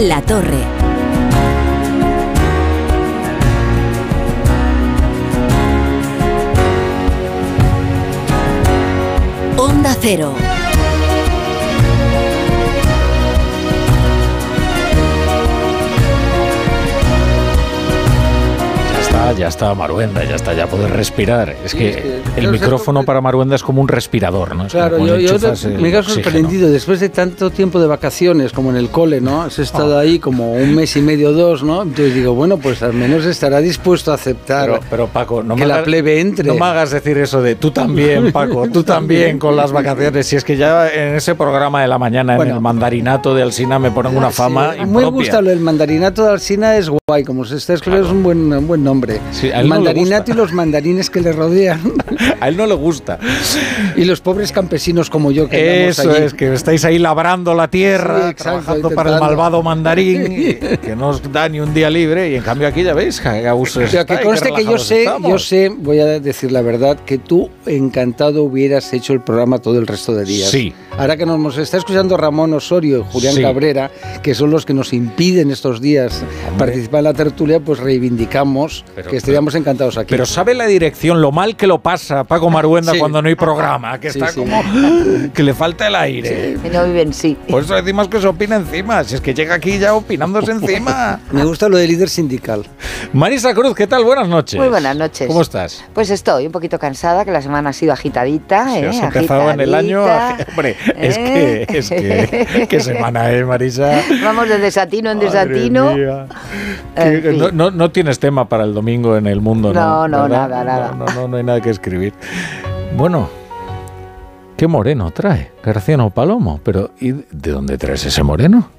La Torre. Onda Cero. Ya está Maruenda, ya está, ya puedes respirar. Es que, el micrófono para Maruenda es como un respirador, ¿no? claro, yo, me quedo sorprendido. Después de tanto tiempo de vacaciones, como en el cole, ¿no? Has estado ah. ahí como un mes y medio, dos, ¿no? Entonces digo, bueno, pues al menos estará dispuesto a aceptar pero, Paco, no que la plebe entre. No me hagas decir eso de tú también, Paco, tú también con las vacaciones. Si es que ya en ese programa de la mañana, en el mandarinato de Alsina, me ponen una fama sí, Me gusta lo del mandarinato de Alsina, es guay, como se está escribiendo, es un buen, un buen nombre. El mandarinato y los mandarines que le rodean. A él no le gusta. Y los pobres campesinos como yo que Eso es, que estáis ahí labrando la tierra, trabajando para el malvado mandarín, que no os da ni un día libre, y en cambio aquí ya veis que abusos. O que conste que yo sé, yo sé, voy a decir la verdad, que tú encantado hubieras hecho el programa todo el resto de días. Sí. Ahora que nos está escuchando Ramón Osorio y Julián Cabrera, que son los que nos impiden estos días participar en la tertulia, pues reivindicamos que estaríamos encantados aquí. Pero ¿sabe la dirección lo mal que lo pasa Paco Maruenda cuando no hay programa? Que está como... que le falta el aire. Que no viven, sí. Por eso decimos que se opina encima. Si es que llega aquí ya opinándose encima. Me gusta lo de líder sindical. Marisa Cruz, ¿qué tal? Buenas noches. Muy buenas noches. ¿Cómo estás? Pues estoy un poquito cansada, que la semana ha sido agitadita. ¿eh? Has empezado en el año... Hombre, es que... Es que... ¿Qué semana, eh, Marisa? Vamos de desatino en desatino. no, no, no tienes tema para el domingo en el mundo, ¿no? No, no, nada, nada. No, no, no, hay nada que escribir. Bueno, ¿qué moreno trae? Garciano Palomo. Pero ¿y de dónde traes ese moreno?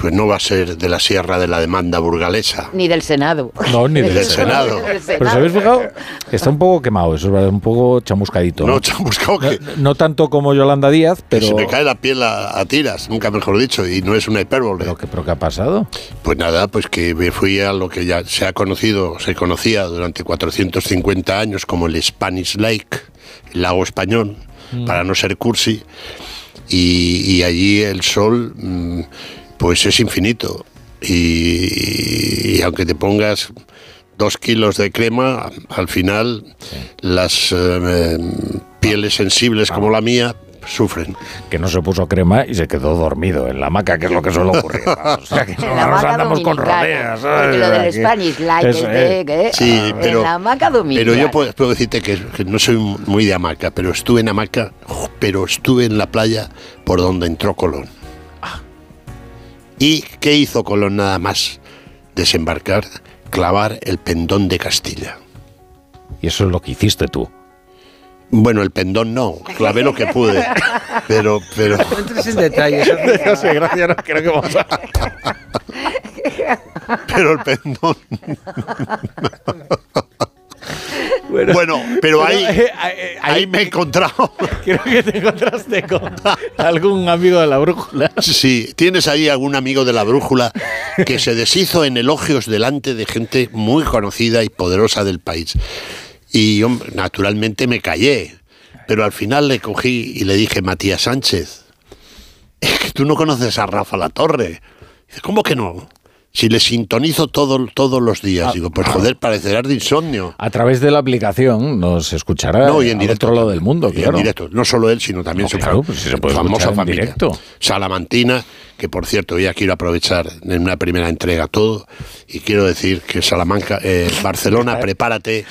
Pues no va a ser de la sierra de la demanda burgalesa. Ni del Senado. No, ni del, Senado. Pero ¿se habéis fijado? Está un poco quemado, eso es un poco chamuscadito. No, chamuscado que... No, tanto como Yolanda Díaz, pero... se me cae la piel a, tiras, nunca mejor dicho, y no es una hipérbole. ¿Pero qué, ¿Pero qué ha pasado? Pues nada, pues que me fui a lo que ya se ha conocido, se conocía durante 450 años como el Spanish Lake, el lago español, mm. para no ser cursi, y, allí el sol... Mm, pues es infinito. Y, aunque te pongas dos kilos de crema, al final las eh, pieles sensibles como la mía sufren. Que no se puso crema y se quedó dormido en la hamaca, que es lo que suele ocurrir. o sea, que no nos andamos con lo del Spanish Light es de, sí, pero, en la hamaca Pero yo puedo, decirte que, que, no soy muy de hamaca, pero estuve en hamaca, pero estuve en la playa por donde entró Colón. ¿Y qué hizo Colón nada más? Desembarcar, clavar el pendón de Castilla. Y eso es lo que hiciste tú. Bueno, el pendón no, clavé lo que pude, pero... pero... No entres en detalles. sé, gracias, no creo que vamos a... Pero el pendón... Bueno, pero ahí, eh, eh, ahí, me he encontrado. Creo que te encontraste con algún amigo de la brújula. Sí, tienes ahí algún amigo de la brújula que se deshizo en elogios delante de gente muy conocida y poderosa del país. Y yo, naturalmente, me callé. Pero al final le cogí y le dije, Matías Sánchez, es que tú no conoces a Rafa La Torre. ¿cómo que no? Si le sintonizo todo, todos los días, ah, digo, pues ah. joder, parecerás de insomnio. A través de la aplicación nos escuchará no, y en directo, otro lado del mundo, en directo, no solo él, sino también su pues famosa familia. Directo. Salamantina, que por cierto, ya quiero aprovechar en una primera entrega todo, y quiero decir que Salamanca, eh, Barcelona, prepárate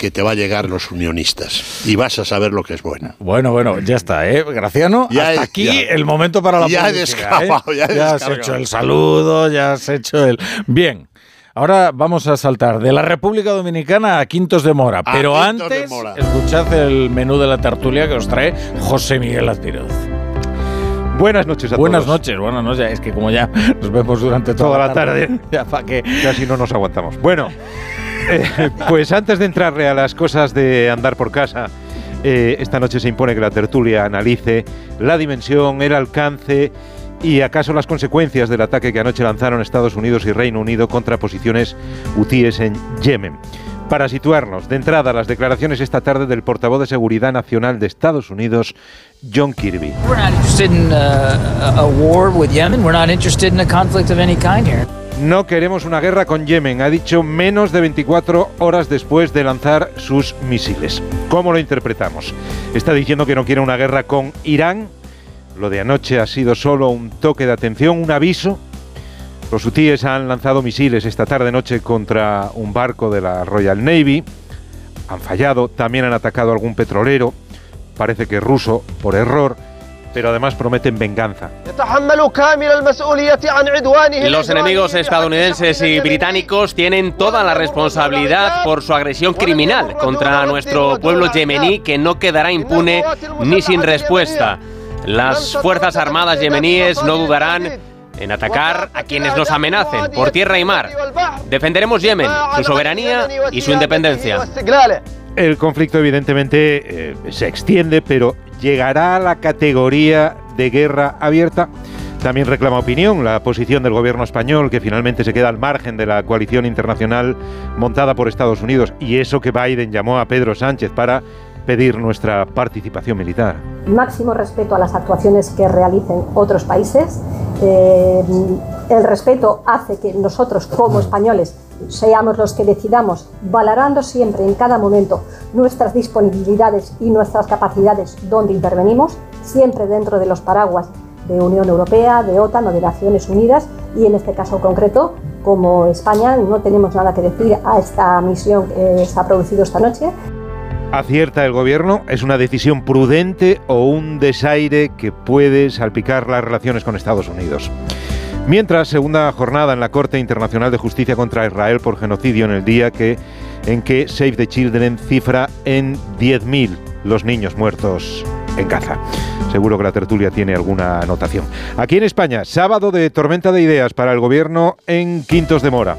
que te va a llegar los unionistas y vas a saber lo que es bueno. Bueno, bueno, ya está, ¿eh? Graciano, ya hasta aquí el momento para la ya he escapado, ¿eh? ya, has hecho el saludo, ya has hecho el... Bien. Ahora vamos a saltar de la República Dominicana a Quintos de Mora. pero antes, escuchad el menú de la tertulia que os trae José Miguel Azpiroz. Buenas noches a buenas todos. noches, buenas noches. Es que como ya nos vemos durante toda, la tarde, ya para que casi no nos aguantamos. Bueno, pues antes de entrarle a las cosas de andar por casa, eh, esta noche se impone que la tertulia analice la dimensión, el alcance y acaso las consecuencias del ataque que anoche lanzaron Estados Unidos y Reino Unido contra posiciones hutíes en Yemen. Para situarnos, de entrada, las declaraciones esta tarde del portavoz de Seguridad Nacional de Estados Unidos, John Kirby. No queremos una guerra con Yemen, ha dicho menos de 24 horas después de lanzar sus misiles. ¿Cómo lo interpretamos? Está diciendo que no quiere una guerra con Irán. Lo de anoche ha sido solo un toque de atención, un aviso los hutíes han lanzado misiles esta tarde-noche contra un barco de la Royal Navy. Han fallado, también han atacado algún petrolero, parece que ruso, por error pero además prometen venganza. Los enemigos estadounidenses y británicos tienen toda la responsabilidad por su agresión criminal contra nuestro pueblo yemení que no quedará impune ni sin respuesta. Las Fuerzas Armadas yemeníes no dudarán en atacar a quienes nos amenacen por tierra y mar. Defenderemos Yemen, su soberanía y su independencia. El conflicto evidentemente eh, se extiende, pero llegará a la categoría de guerra abierta. También reclama opinión la posición del gobierno español, que finalmente se queda al margen de la coalición internacional montada por Estados Unidos, y eso que Biden llamó a Pedro Sánchez para pedir nuestra participación militar. Máximo respeto a las actuaciones que realicen otros países. Eh, el respeto hace que nosotros como españoles seamos los que decidamos, valorando siempre en cada momento nuestras disponibilidades y nuestras capacidades donde intervenimos, siempre dentro de los paraguas de Unión Europea, de OTAN o de Naciones Unidas y en este caso concreto, como España, no tenemos nada que decir a esta misión que se ha producido esta noche. ¿Acierta el gobierno? ¿Es una decisión prudente o un desaire que puede salpicar las relaciones con Estados Unidos? Mientras, segunda jornada en la Corte Internacional de Justicia contra Israel por genocidio en el día que, en que Save the Children cifra en 10.000 los niños muertos en Gaza. Seguro que la tertulia tiene alguna anotación. Aquí en España, sábado de tormenta de ideas para el gobierno en Quintos de Mora.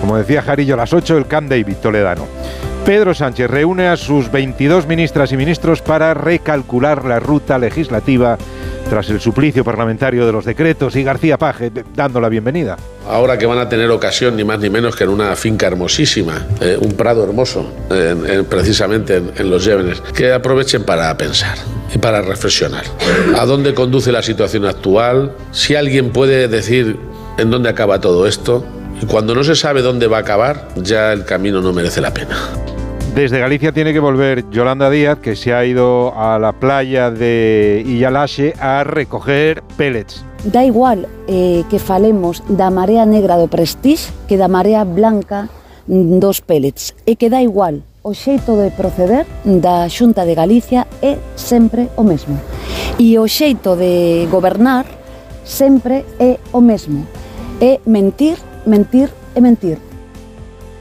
Como decía Jarillo, a las 8 el Camp David toledano. Pedro Sánchez reúne a sus 22 ministras y ministros para recalcular la ruta legislativa tras el suplicio parlamentario de los decretos y García Paje dando la bienvenida. Ahora que van a tener ocasión ni más ni menos que en una finca hermosísima, eh, un prado hermoso, precisamente en, en, Los Llévenes, que aprovechen para pensar y para reflexionar. ¿A dónde conduce la situación actual? Si alguien puede decir en dónde acaba todo esto, y cuando no se sabe dónde va a acabar, ya el camino no merece la pena. Desde Galicia tiene que volver Yolanda Díaz, que se ha ido a la playa de Illalaxe a recoger pellets. Da igual eh, que falemos da marea negra do Prestige que da marea blanca dos pellets. E que da igual, o xeito de proceder da Xunta de Galicia é sempre o mesmo. E o xeito de gobernar sempre é o mesmo. É mentir, mentir e mentir.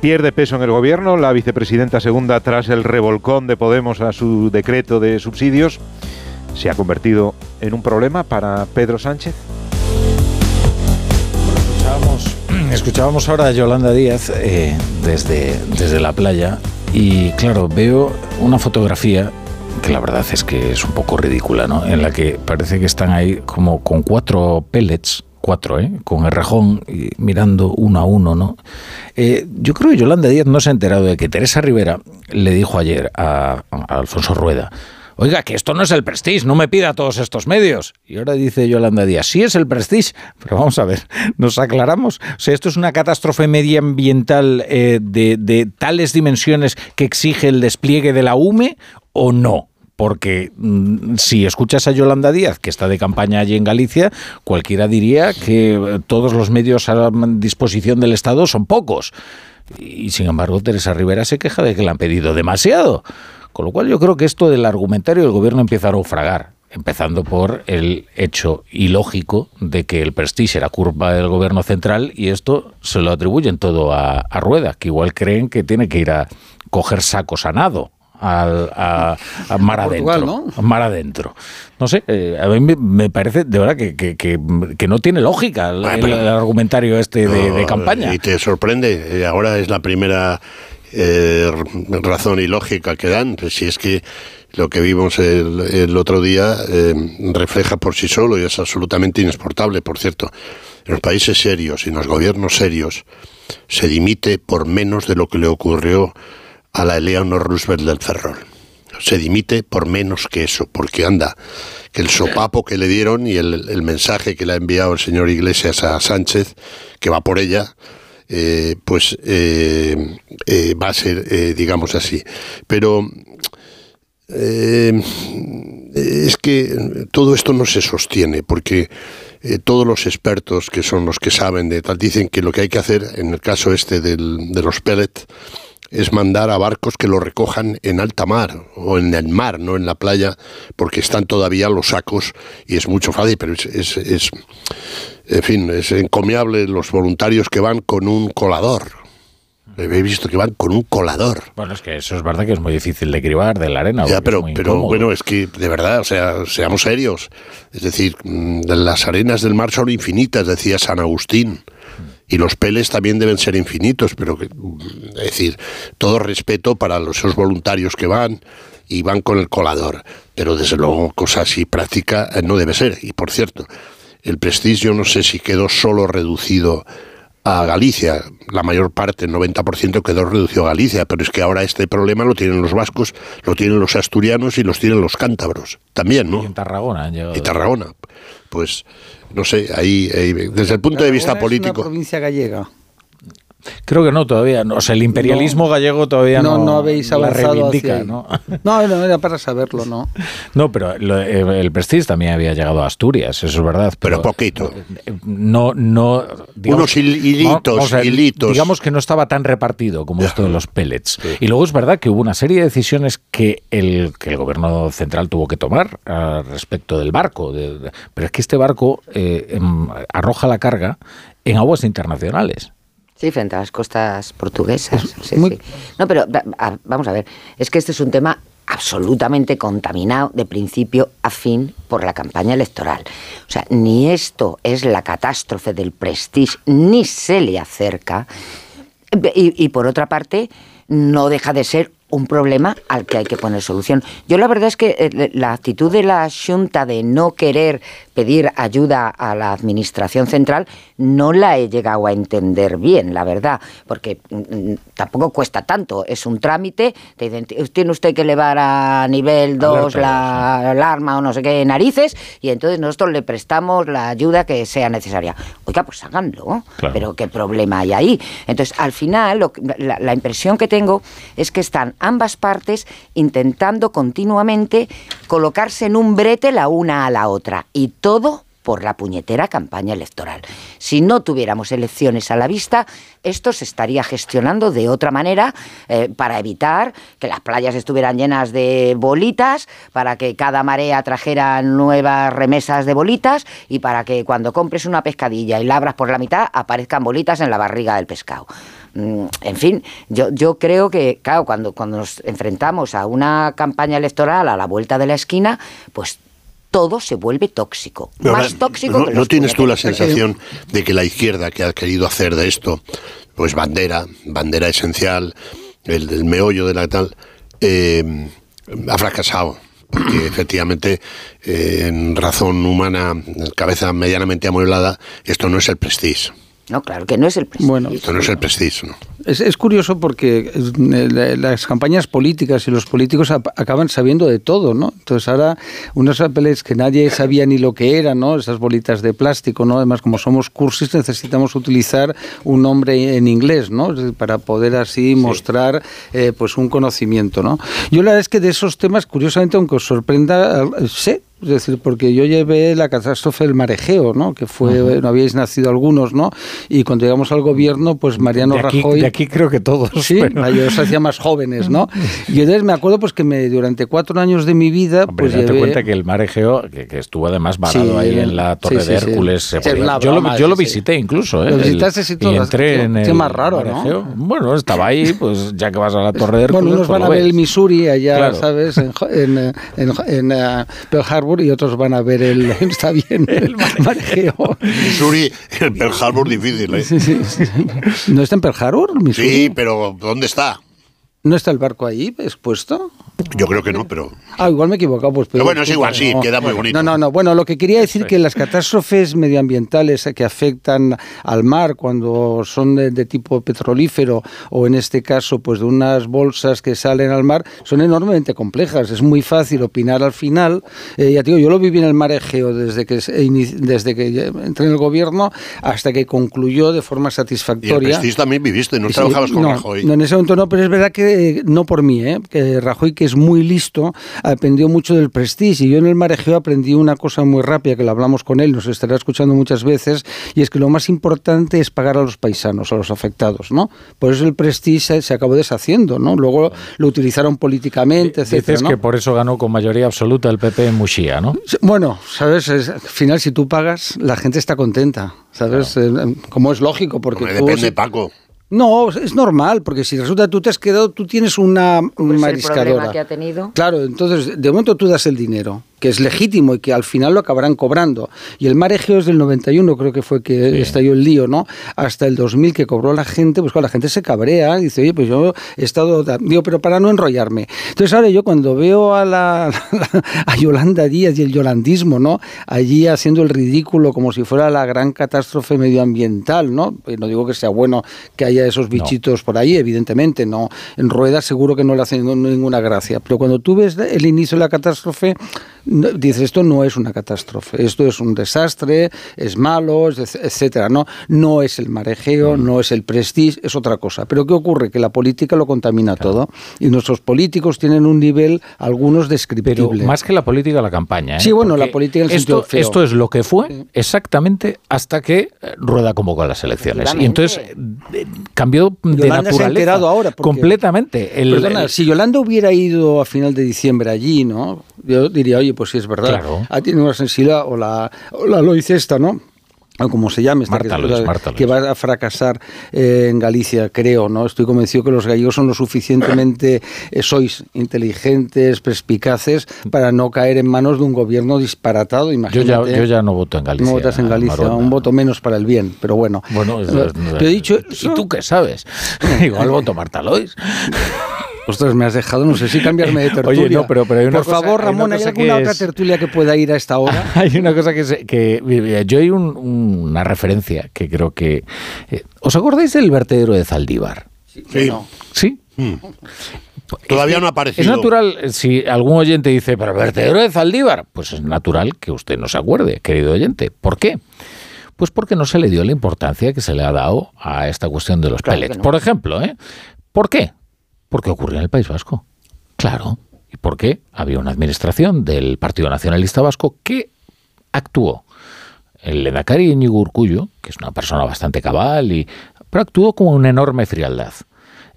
Pierde peso en el gobierno la vicepresidenta segunda tras el revolcón de Podemos a su decreto de subsidios. ¿Se ha convertido en un problema para Pedro Sánchez? escuchábamos, ahora a Yolanda Díaz eh, desde, desde la playa y claro, veo una fotografía que la verdad es que es un poco ridícula, ¿no? En la que parece que están ahí como con cuatro pellets cuatro, ¿eh? con el rajón mirando uno a uno, ¿no? Eh, yo creo que Yolanda Díaz no se ha enterado de que Teresa Rivera le dijo ayer a, Alfonso Rueda, Oiga, que esto no es el Prestige, no me pida todos estos medios. Y ahora dice Yolanda Díaz, sí es el Prestige, pero vamos a ver, nos aclaramos. O sea, esto es una catástrofe medioambiental eh, de tales dimensiones que exige el despliegue de la UME o no porque mm, si escuchas a Yolanda Díaz, que está de campaña allí en Galicia, cualquiera diría que eh, todos los medios a disposición del Estado son pocos. Y sin embargo, Teresa Rivera se queja de que le han pedido demasiado. Con lo cual yo creo que esto del argumentario del gobierno empieza a naufragar empezando por el hecho ilógico de que el Prestige era curva del gobierno central y esto se lo atribuyen todo a, a Rueda, que igual creen que tiene que ir a coger sacos a nado al, a, mar adentro. ¿no? mar adentro. No sé, eh, a mí me parece de verdad que, que, no tiene lógica el, argumentario este de, campaña. Y te sorprende, eh, ahora es la primera eh, razón ilógica que dan, pues si es que lo que vimos el, otro día refleja por sí solo y es absolutamente inexportable, por cierto. En los países serios y en los gobiernos serios, se dimite por menos de lo que le ocurrió a la Eleanor Roosevelt del Ferrol. Se dimite por menos que eso, porque anda, que el sopapo que le dieron y el, mensaje que le ha enviado el señor Iglesias a Sánchez, que va por ella, eh, pues eh, eh, va a ser, digamos así. Pero es que todo esto no se sostiene, porque todos los expertos que son los que saben de tal dicen que lo que hay que hacer en el caso este del, de los pellets es mandar a barcos que lo recojan en alta mar o en el mar, no en la playa, porque están todavía los sacos y es mucho fácil, pero es, es, es en fin, es encomiable los voluntarios que van con un colador He visto que van con un colador. Bueno, es que eso es verdad que es muy difícil de cribar de la arena. Ya, pero, pero bueno, es que de verdad, o sea, seamos serios. Es decir, mm, las arenas del mar son infinitas, decía San Agustín. Y los peles también deben ser infinitos, pero que, es decir, todo respeto para los, esos voluntarios que van y van con el colador. Pero desde luego, cosa así práctica eh, no debe ser. Y por cierto, el prestigio no sé si quedó solo reducido a Galicia. La mayor parte, el 90% quedó reducido a Galicia, pero es que ahora este problema lo tienen los vascos, lo tienen los asturianos y los tienen los cántabros. También, ¿no? Y en Tarragona han llegado. Y Tarragona. Pues, no sé, ahí, desde el punto de vista político. Es una provincia gallega. Creo que no, todavía. No. O sea, el imperialismo gallego todavía no, no, habéis avanzado reivindica, ¿no? ¿no? No, era para saberlo, ¿no? No, pero eh, el Prestige también había llegado a Asturias, eso es verdad. Pero, poquito. No, no. Unos hilitos, hilitos. Digamos que no estaba tan repartido como esto de los pellets. Y luego es verdad que hubo una serie de decisiones que el, que el gobierno central tuvo que tomar uh, respecto del barco. De, pero es que este barco eh, em, arroja la carga en aguas internacionales. Sí, frente a las costas portuguesas. Sí, sí. No, pero vamos a ver, es que este es un tema absolutamente contaminado de principio a fin por la campaña electoral. O sea, ni esto es la catástrofe del prestige, ni se le acerca. Y, y por otra parte, no deja de ser un problema al que hay que poner solución. Yo la verdad es que eh, la actitud de la Junta de no querer pedir ayuda a la Administración Central no la he llegado a entender bien, la verdad, porque mm, mm, tampoco cuesta tanto, es un trámite, tiene usted que elevar a nivel 2 la alarma o no sé qué narices y entonces nosotros le prestamos la ayuda que sea necesaria. Oiga, pues háganlo, pero qué problema hay ahí. Entonces, al final, la impresión que tengo es que están ambas partes intentando continuamente colocarse en un brete la una a la otra y todo por la puñetera campaña electoral. Si no tuviéramos elecciones a la vista, esto se estaría gestionando de otra manera eh, para evitar que las playas estuvieran llenas de bolitas, para que cada marea trajera nuevas remesas de bolitas y para que cuando compres una pescadilla y la abras por la mitad aparezcan bolitas en la barriga del pescado. Mm, en fin, yo, yo creo que, claro, cuando, cuando nos enfrentamos a una campaña electoral a la vuelta de la esquina, pues todo se vuelve tóxico. más tóxico no, que ¿No tienes tú la sensación de que la izquierda que ha querido hacer de esto, pues bandera, bandera esencial, el meollo de la tal, eh, ha fracasado? porque efectivamente, eh, en razón humana, cabeza medianamente amueblada, esto no es el prestige. No, claro que no es el prestigio. Bueno, esto no es el prestigio, ¿no? Es, curioso porque eh, las campañas políticas y los políticos acaban sabiendo de todo, ¿no? Entonces ahora unos papeles que nadie sabía ni lo que eran, ¿no? Esas bolitas de plástico, ¿no? Además, como somos cursis, necesitamos utilizar un nombre en inglés, ¿no? Para poder así mostrar, eh, pues, un conocimiento, ¿no? Yo la verdad es que de esos temas, curiosamente, aunque os sorprenda, sé es decir, porque yo llevé la catástrofe del marejeo, ¿no? Que fue, no habíais nacido algunos, ¿no? Y cuando llegamos al gobierno, pues Mariano Rajoy... De aquí creo que todos. Sí, yo os hacía más jóvenes, ¿no? Y entonces me acuerdo pues que me, durante cuatro años de mi vida... pues date cuenta que el marejeo, que, estuvo además varado ahí en la Torre de Hércules... yo, lo, yo lo, visité incluso, ¿eh? Lo visitaste sí, Y entré en el más raro, ¿no? Bueno, estaba ahí, pues ya que vas a la Torre de Hércules... Bueno, unos pues van a ver el Missouri allá, ¿sabes? En, en, en, uh, Pearl Harbor y otros van a ver el... Está bien, el marejeo. Missouri, el Pearl Harbor difícil, ¿eh? ¿No está en Pearl Harbor, Missouri? Sí, pero ¿dónde está? ¿No está el barco ahí expuesto? Yo creo que no, pero... Ah, igual me he equivocado. Pues, pero bueno, es igual, sí, queda muy bonito. No, no, no. Bueno, lo que quería decir que las catástrofes medioambientales que afectan al mar cuando son de, tipo petrolífero o en este caso pues de unas bolsas que salen al mar son enormemente complejas. Es muy fácil opinar al final. Eh, ya digo, yo lo viví en el mar Egeo desde que, desde que entré en el gobierno hasta que concluyó de forma satisfactoria. Y el también viviste, no trabajabas con Rajoy. No, en ese momento no, pero es verdad que eh, no por mí, ¿eh? que Rajoy, que es muy listo, aprendió mucho del prestige. Y yo en el marejeo aprendí una cosa muy rápida, que lo hablamos con él, nos estará escuchando muchas veces, y es que lo más importante es pagar a los paisanos, a los afectados, ¿no? Por eso el prestige se, acabó deshaciendo, ¿no? Luego lo utilizaron políticamente, etc. Dices que por eso ganó con mayoría absoluta el PP en Muxía, ¿no? Bueno, sabes, al final si tú pagas, la gente está contenta, ¿sabes? Eh, Como es lógico, porque... depende, Paco. No, es normal, porque si resulta tú te has quedado, tú tienes una mariscadora. que ha tenido. Claro, entonces de momento tú das el dinero que es legítimo y que al final lo acabarán cobrando. Y el mar Egeo es del 91, creo que fue que estalló el lío, ¿no? Hasta el 2000 que cobró la gente, pues claro, la gente se cabrea, dice, oye, pues yo he estado, digo, pero para no enrollarme. Entonces ahora yo cuando veo a, la, a Yolanda Díaz y el yolandismo, ¿no? Allí haciendo el ridículo como si fuera la gran catástrofe medioambiental, ¿no? Pues no digo que sea bueno que haya esos bichitos por ahí, evidentemente, ¿no? En ruedas seguro que no le hacen ninguna gracia, pero cuando tú ves el inicio de la catástrofe, dices, esto no es una catástrofe, esto es un desastre, es malo, etcétera. No, no es el marejeo, mm. no es el prestige, es otra cosa. Pero ¿qué ocurre? Que la política lo contamina todo y nuestros políticos tienen un nivel, algunos descriptible. Pero más que la política, la campaña. ¿eh? Sí, bueno, la política en el esto, feo. Esto es lo que fue exactamente hasta que Rueda convocó las elecciones. Y entonces eh, cambió de naturaleza. ahora. completamente. perdona, si Yolanda hubiera ido a final de diciembre allí, ¿no? Yo diría, oye, pues sí es verdad. Claro. Ha tenido una sensibilidad, o la, o la Loicesta, ¿no? o como se llame, esta que, va a fracasar eh, en Galicia, creo, ¿no? Estoy convencido que los gallegos son lo suficientemente, eh, sois inteligentes, perspicaces, para no caer en manos de un gobierno disparatado, imagínate. Yo ya, yo ya no voto en Galicia. No votas en Galicia, un voto menos para el bien, pero bueno. Bueno, he dicho, ¿y tú qué sabes? Igual voto Marta Lois. Ostras, me has dejado, no sé si cambiarme de tertulia. Oye, no, pero, pero hay una Por favor, Ramón, ¿hay, alguna otra tertulia que pueda ir a esta hora? hay una cosa que... que yo hay una referencia que creo que... Eh, ¿Os acordáis del vertedero de Zaldívar? Sí. ¿Sí? Hmm. Todavía no ha aparecido. Es natural, si algún oyente dice, pero el vertedero de Zaldívar, pues es natural que usted no se acuerde, querido oyente. ¿Por qué? Pues porque no se le dio la importancia que se le ha dado a esta cuestión de los pellets. Por ejemplo, ¿eh? ¿Por qué? Porque ocurrió en el País Vasco. Claro. ¿Y por qué? Había una administración del Partido Nacionalista Vasco que actuó. El Ledacari Íñigo Urcullo, que es una persona bastante cabal, y, pero actuó con una enorme frialdad.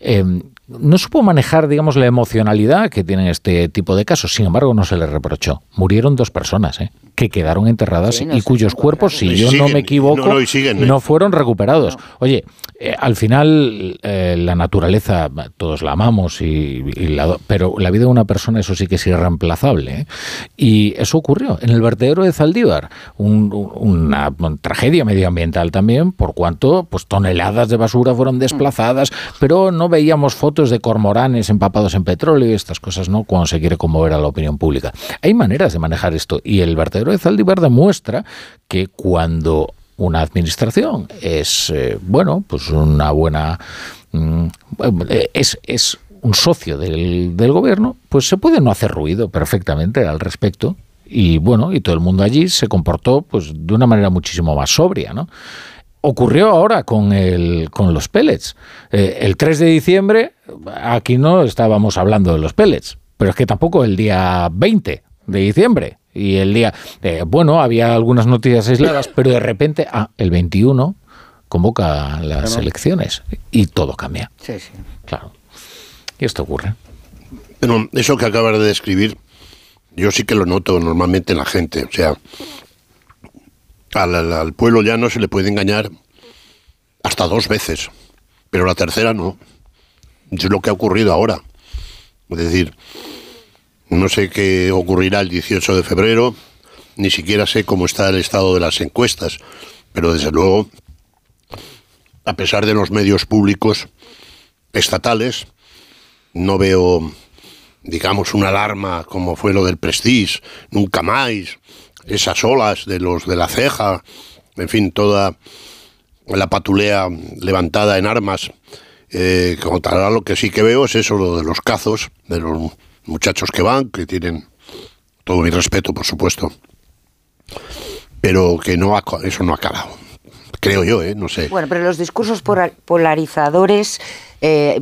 Em, no supo manejar, digamos, la emocionalidad que tienen este tipo de casos. Sin embargo, no se le reprochó. Murieron dos personas, ¿eh? que quedaron enterradas y cuyos cuerpos, si yo no me equivoco, no, fueron recuperados. Oye, eh, al final eh, la naturaleza, todos la amamos, y, pero la vida de una persona eso sí que es irreemplazable. ¿eh? Y eso ocurrió en el vertedero de Zaldívar, una, tragedia medioambiental también, por cuanto pues, toneladas de basura fueron desplazadas, pero no veíamos fotos de cormoranes empapados en petróleo y estas cosas, ¿no? Cuando se quiere conmover a la opinión pública. Hay maneras de manejar esto y el vertedero de Zaldívar demuestra que cuando una administración es, eh, bueno, pues una buena... Mm, eh, es, es un socio del, del, gobierno, pues se puede no hacer ruido perfectamente al respecto. Y bueno, y todo el mundo allí se comportó pues de una manera muchísimo más sobria, ¿no? Ocurrió ahora con, el, con los pellets. Eh, el 3 de diciembre, aquí no estábamos hablando de los pellets, pero es que tampoco el día 20 de diciembre y el día, eh, bueno, había algunas noticias aisladas, pero de repente, ah, el 21 convoca las elecciones y todo cambia. Sí, sí. Claro. Y esto ocurre. Pero eso que acabas de describir, yo sí que lo noto normalmente en la gente. O sea, al, al pueblo ya no se le puede engañar hasta dos veces, pero la tercera no. Es lo que ha ocurrido ahora. Es decir, no sé qué ocurrirá el 18 de febrero, ni siquiera sé cómo está el estado de las encuestas, pero desde luego, a pesar de los medios públicos estatales, no veo digamos, una alarma como fue lo del Prestige, nunca más, esas olas de los de la ceja, en fin, toda la patulea levantada en armas. Eh, tal, lo que sí que veo es eso, lo de los cazos, de los muchachos que van, que tienen todo mi respeto, por supuesto, pero que no eso no ha calado. Creo yo, ¿eh? no sé. Bueno, pero los discursos polarizadores, eh,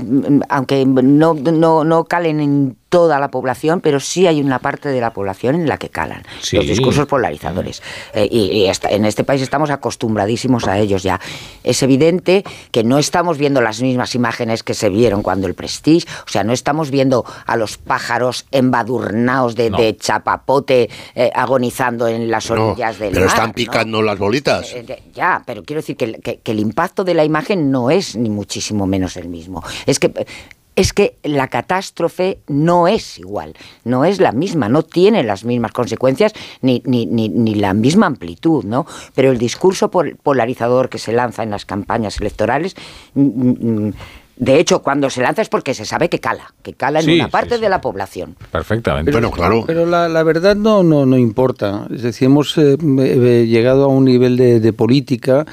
aunque no, no, no calen en toda la población, pero sí hay una parte de la población en la que calan los discursos polarizadores. Eh, y, en este país estamos acostumbradísimos a ellos ya. Es evidente que no estamos viendo las mismas imágenes que se vieron cuando el Prestige, o sea, no estamos viendo a los pájaros embadurnados de, chapapote eh, agonizando en las orillas del pero están picando las bolitas. Eh, ya, pero quiero decir que, que el impacto de la imagen no es ni muchísimo menos el mismo. Es que es que la catástrofe no es igual, no es la misma, no tiene las mismas consecuencias ni, ni, ni, la misma amplitud, ¿no? Pero el discurso polarizador que se lanza en las campañas electorales mm, mm, de hecho, cuando se lanza es porque se sabe que cala, que cala en una parte de la población. Perfectamente. Pero, claro. Pero la, verdad no, no, no importa. Es decir, hemos eh, eh, llegado a un nivel de, política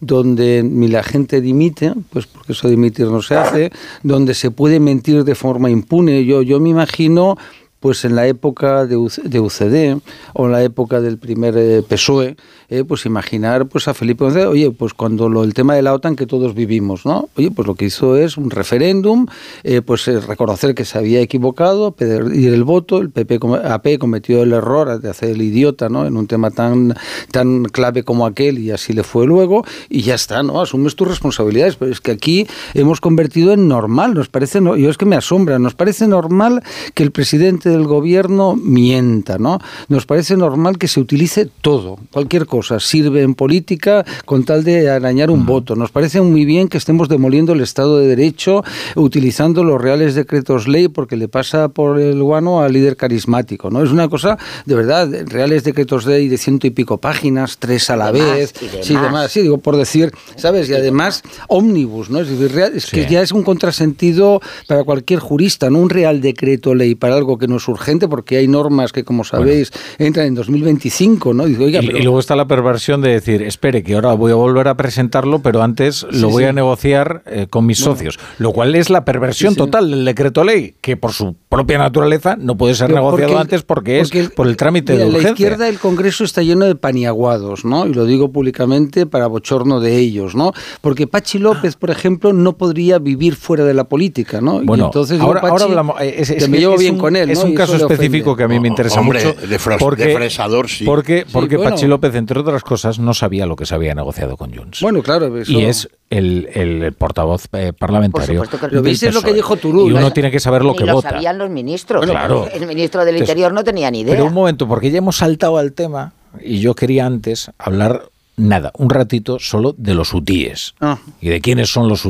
donde ni la gente dimite, pues porque eso dimitir no se hace, donde se puede mentir de forma impune. Yo, yo me imagino pues en la época de, UCD o en la época del primer eh, PSOE, eh, pues imaginar pues a Felipe González, oye, pues cuando lo, el tema de la OTAN que todos vivimos, ¿no? Oye, pues lo que hizo es un referéndum, eh, pues reconocer que se había equivocado, pedir el voto, el PP, AP cometió el error de hacer el idiota, ¿no? En un tema tan, tan clave como aquel y así le fue luego y ya está, ¿no? Asumes tus responsabilidades, pero es que aquí hemos convertido en normal, nos parece, no, yo es que me asombra, nos parece normal que el presidente del gobierno mienta, ¿no? Nos parece normal que se utilice todo, cualquier cosa, sirve en política con tal de arañar un voto. Nos parece muy bien que estemos demoliendo el Estado de Derecho utilizando los reales decretos ley porque le pasa por el guano al líder carismático, ¿no? Es una cosa, de verdad, reales decretos ley de ciento y pico páginas, tres a la vez, sí, demás, sí, digo, por decir, ¿sabes? Y además, ómnibus, ¿no? Es decir, es que ya es un contrasentido para cualquier jurista, no un real decreto ley para algo que no urgente porque hay normas que, como sabéis, entran en 2025, ¿no? y, luego está la perversión de decir, espere, que ahora voy a volver a presentarlo, pero antes lo voy a negociar eh, con mis socios. Lo cual es la perversión total del decreto ley, que por su propia naturaleza no puede ser negociado antes porque, es por el trámite de urgencia. La izquierda del Congreso está lleno de paniaguados, ¿no? Y lo digo públicamente para bochorno de ellos, ¿no? Porque Pachi López, por ejemplo, no podría vivir fuera de la política, ¿no? Bueno, entonces ahora, hablamos, eh, es, me llevo bien con él, un caso específico que a mí me interesa mucho. De, porque, fresador, sí. Porque, porque Pachi López, entre otras cosas, no sabía lo que se había negociado con Junts. Bueno, claro. Y es el, el portavoz eh, parlamentario. lo viste lo que dijo Turul. Y uno tiene que saber lo que lo vota. sabían los ministros. claro. El ministro del Interior no tenía ni idea. Pero un momento, porque ya hemos saltado al tema y yo quería antes hablar nada, un ratito solo de los UTIES ah. y de quiénes son los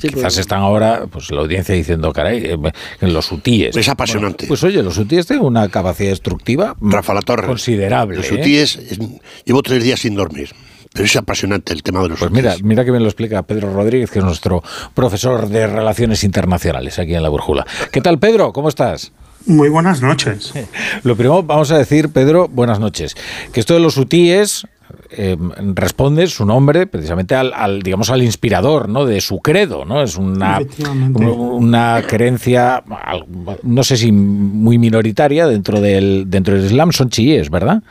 Quizás pues. están ahora, pues la audiencia diciendo, caray, eh, en los UTIES. Es apasionante. pues oye, los UTIES tienen una capacidad destructiva Rafa La Torre, considerable. Los UTIES, llevo tres días sin dormir. Pero es apasionante el tema de los Pues mira, mira que me lo explica Pedro Rodríguez, que es nuestro profesor de Relaciones Internacionales aquí en La Brújula. ¿Qué tal, Pedro? ¿Cómo estás? Muy buenas noches. Lo primero, vamos a decir, Pedro, buenas noches. Que esto de los UTIES eh, responde su nombre precisamente al, digamos al inspirador ¿no? de su credo no es una una creencia no sé si muy minoritaria dentro del dentro del Islam son chiíes verdad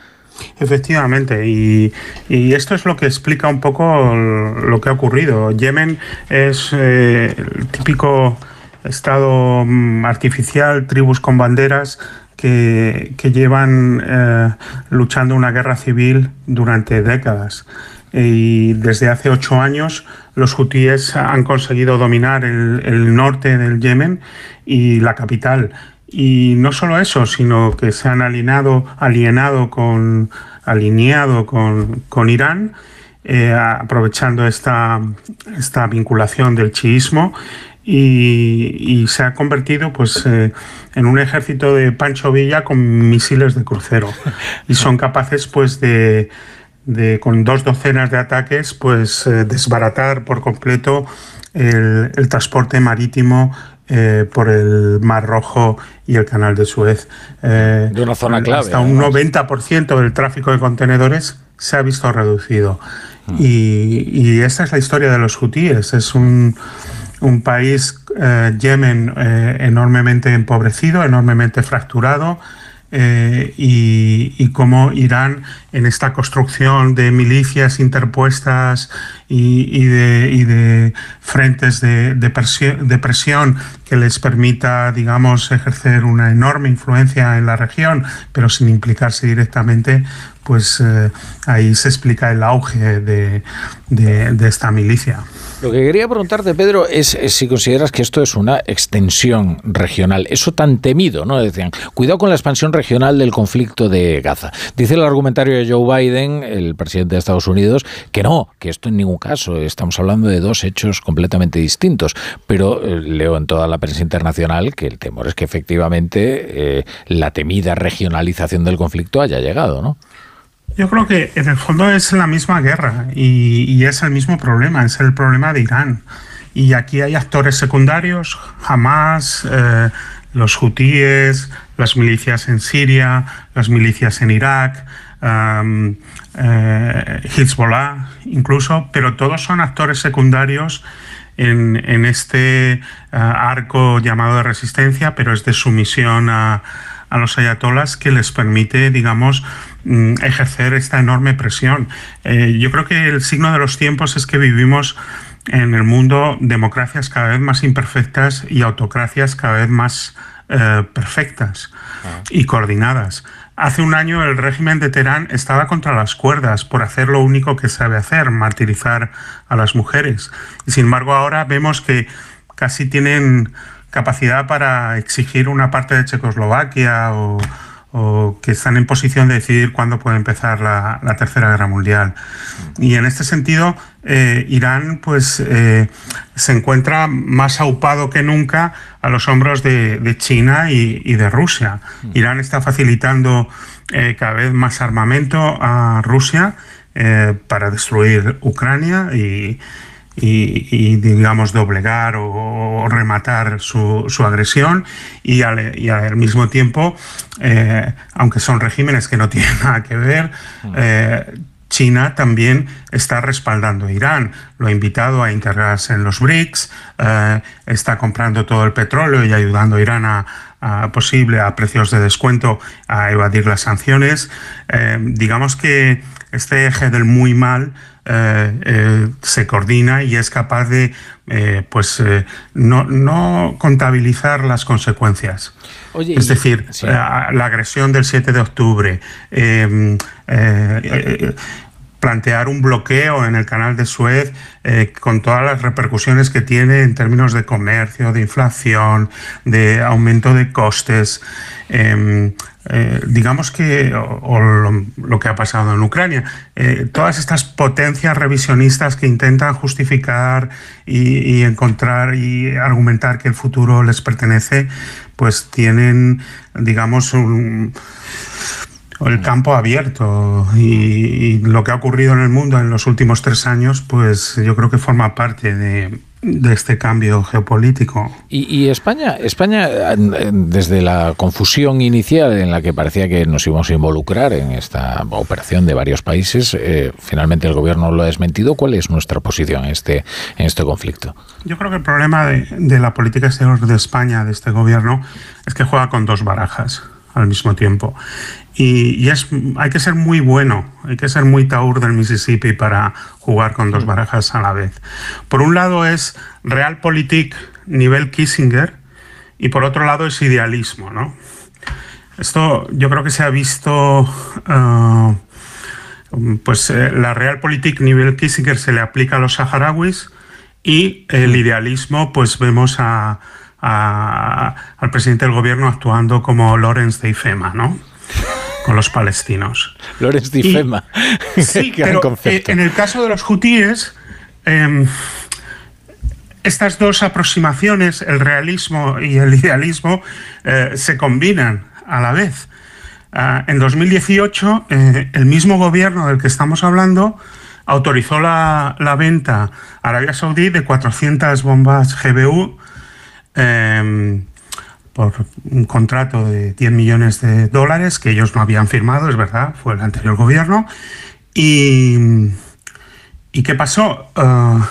Efectivamente, y, esto es lo que explica un poco lo que ha ocurrido. Yemen es eh, el típico estado mm, artificial, tribus con banderas que, llevan eh, luchando una guerra civil durante décadas. Y desde hace ocho años los hutíes han conseguido dominar el, norte del Yemen y la capital. Y no solo eso, sino que se han alienado, alienado con, alineado con, Irán, eh, aprovechando esta, esta vinculación del chiismo y, se ha convertido pues eh, en un ejército de Pancho Villa con misiles de crucero y son capaces pues de, con dos docenas de ataques pues eh, desbaratar por completo el, transporte marítimo eh, por el Mar Rojo y el Canal de Suez. de una zona clave. Hasta un 90% del tráfico de contenedores se ha visto reducido. Mm. Y, y, esta es la historia de los hutíes. Es un, un país, Yemen, enormemente empobrecido, enormemente fracturado, eh, y, cómo Irán en esta construcción de milicias interpuestas y, de, frentes de, presión, que les permita, digamos, ejercer una enorme influencia en la región, pero sin implicarse directamente, pues eh, ahí se explica el auge de esta milicia. Lo que quería preguntarte, Pedro, es, si consideras que esto es una extensión regional, eso tan temido, ¿no? Decían, cuidado con la expansión regional del conflicto de Gaza. Dice el argumentario de Joe Biden, el presidente de Estados Unidos, que no, que esto en ningún caso, estamos hablando de dos hechos completamente distintos, pero eh, leo en toda la prensa internacional que el temor es que efectivamente eh, la temida regionalización del conflicto haya llegado, ¿no? Yo creo que en el fondo es la misma guerra y, es el mismo problema, es el problema de Irán. Y aquí hay actores secundarios, Hamas, eh, los hutíes, las milicias en Siria, las milicias en Irak, eh, Hezbollah incluso, pero todos son actores secundarios en, este eh, arco llamado de resistencia, pero es de sumisión a, a los ayatolas que les permite, digamos, ejercer esta enorme presión. Eh, yo creo que el signo de los tiempos es que vivimos en el mundo democracias cada vez más imperfectas y autocracias cada vez más eh, perfectas ah. y coordinadas. Hace un año el régimen de Teherán estaba contra las cuerdas por hacer lo único que sabe hacer, martirizar a las mujeres. Y sin embargo ahora vemos que casi tienen capacidad para exigir una parte de Checoslovaquia o, o que están en posición de decidir cuándo puede empezar la, Tercera Guerra Mundial. Y en este sentido, eh, Irán pues, eh, se encuentra más aupado que nunca a los hombros de, China y, de Rusia. Mm. Irán está facilitando eh, cada vez más armamento a Rusia para destruir Ucrania y, y, digamos, doblegar o, rematar su, su agresión y al, y al, mismo tiempo, eh, aunque son regímenes que no tienen nada que ver, mm. eh, China también está respaldando a Irán. Lo ha invitado a integrarse en los BRICS, eh, está comprando todo el petróleo y ayudando a Irán a, a posible a precios de descuento a evadir las sanciones. digamos que este eje del muy mal eh, eh, se coordina y es capaz de eh, pues no, contabilizar las consecuencias. es decir, la, agresión del 7 de octubre, plantear un bloqueo en el canal de Suez con todas las repercusiones que tiene en términos de comercio, de inflación, de aumento de costes. Em, eh, digamos que, o, lo, que ha pasado en Ucrania, eh, todas estas potencias revisionistas que intentan justificar y, encontrar y argumentar que el futuro les pertenece, pues tienen, digamos, un, el campo abierto y, lo que ha ocurrido en el mundo en los últimos tres años, pues yo creo que forma parte de, de este cambio geopolítico. Y, España, España, desde la confusión inicial en la que parecía que nos íbamos a involucrar en esta operación de varios países, eh, finalmente el gobierno lo ha desmentido. ¿Cuál es nuestra posición en este, en este conflicto? Yo creo que el problema de, de la política exterior de España, de este gobierno, es que juega con dos barajas al mismo tiempo. Y, es, hay que ser muy bueno, hay que ser muy taur del Mississippi para jugar con dos mm. barajas a la vez. Por un lado es realpolitik nivel Kissinger y por otro lado es idealismo. ¿no? Esto yo creo que se ha visto... Uh, pues eh, la realpolitik nivel Kissinger se le aplica a los saharauis y el mm. idealismo pues vemos a, al presidente del gobierno actuando como Lorenz de Ifema, ¿no? Con los palestinos. Lorenz de Ifema. sí, pero eh, en el caso de los hutíes, em, estas dos aproximaciones, el realismo y el idealismo, eh, se combinan a la vez. Ah, en 2018, eh, el mismo gobierno del que estamos hablando autorizó la, la venta a Arabia Saudí de 400 bombas GBU em, por un contrato de 10 millones de dólares que ellos no habían firmado, es verdad, fue el anterior gobierno. ¿Y, ¿y qué pasó? Ah,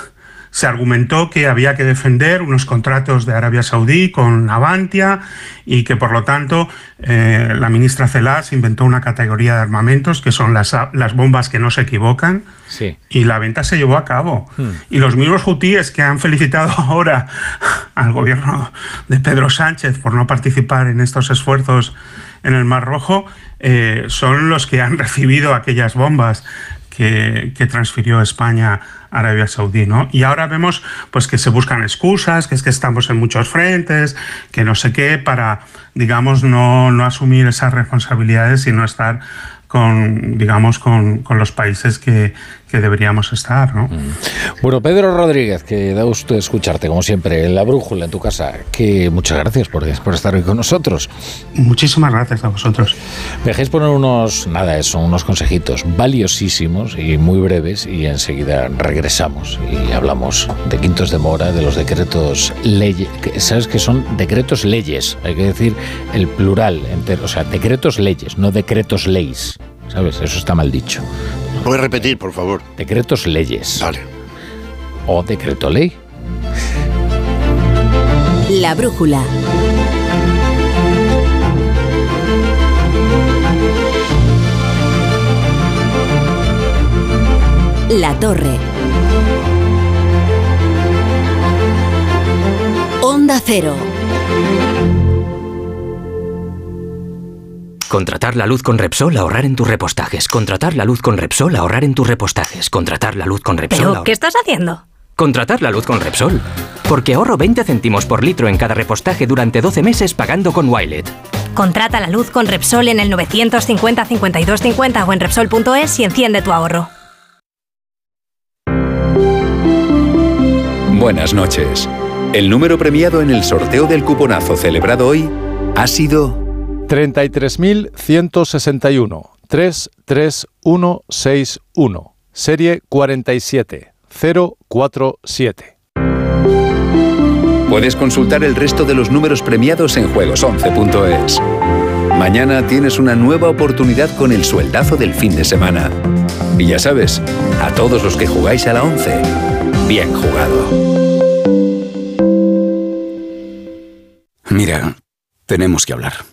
se argumentó que había que defender unos contratos de Arabia Saudí con Avantia y que por lo tanto eh, la ministra Celas inventó una categoría de armamentos que son las, las bombas que no se equivocan y la venta se llevó a cabo. Hmm. Y los mismos hutíes que han felicitado ahora al gobierno de Pedro Sánchez por no participar en estos esfuerzos en el Mar Rojo eh, son los que han recibido aquellas bombas que, que transfirió España Arabia Saudí, ¿no? Y ahora vemos pues que se buscan excusas, que es que estamos en muchos frentes, que no sé qué, para, digamos, no, no asumir esas responsabilidades y no estar con, digamos, con, con los países que, que deberíamos estar. ¿no? Mm. Bueno, Pedro Rodríguez, que da gusto escucharte, como siempre, en la brújula, en tu casa, que muchas gracias por, por estar hoy con nosotros. Muchísimas gracias a vosotros. Me dejéis poner unos, nada, son unos consejitos valiosísimos y muy breves y enseguida regresamos y hablamos de quintos de mora, de los decretos leyes, ¿sabes que son decretos leyes? Hay que decir el plural entero, o sea, decretos leyes, no decretos leyes. ¿Sabes? Eso está mal dicho. ¿Puedes repetir, por favor? Decretos leyes. Vale. O decreto ley. La brújula. La torre. Onda cero. Contratar la luz con Repsol, ahorrar en tus repostajes. Contratar la luz con Repsol, ahorrar en tus repostajes. Contratar la luz con Repsol. ¿Pero qué estás haciendo? Contratar la luz con Repsol. Porque ahorro 20 céntimos por litro en cada repostaje durante 12 meses pagando con Wilet. Contrata la luz con Repsol en el 950 52 50 o en Repsol.es y enciende tu ahorro. Buenas noches. El número premiado en el sorteo del cuponazo celebrado hoy ha sido 33.161. 33161. Serie 47047. Puedes consultar el resto de los números premiados en juegos11.es. Mañana tienes una nueva oportunidad con el sueldazo del fin de semana. Y ya sabes, a todos los que jugáis a la 11, bien jugado. Mira, tenemos que hablar.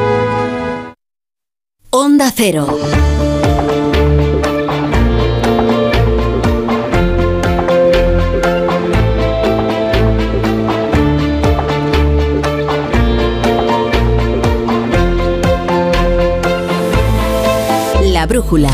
Onda Cero. La brújula.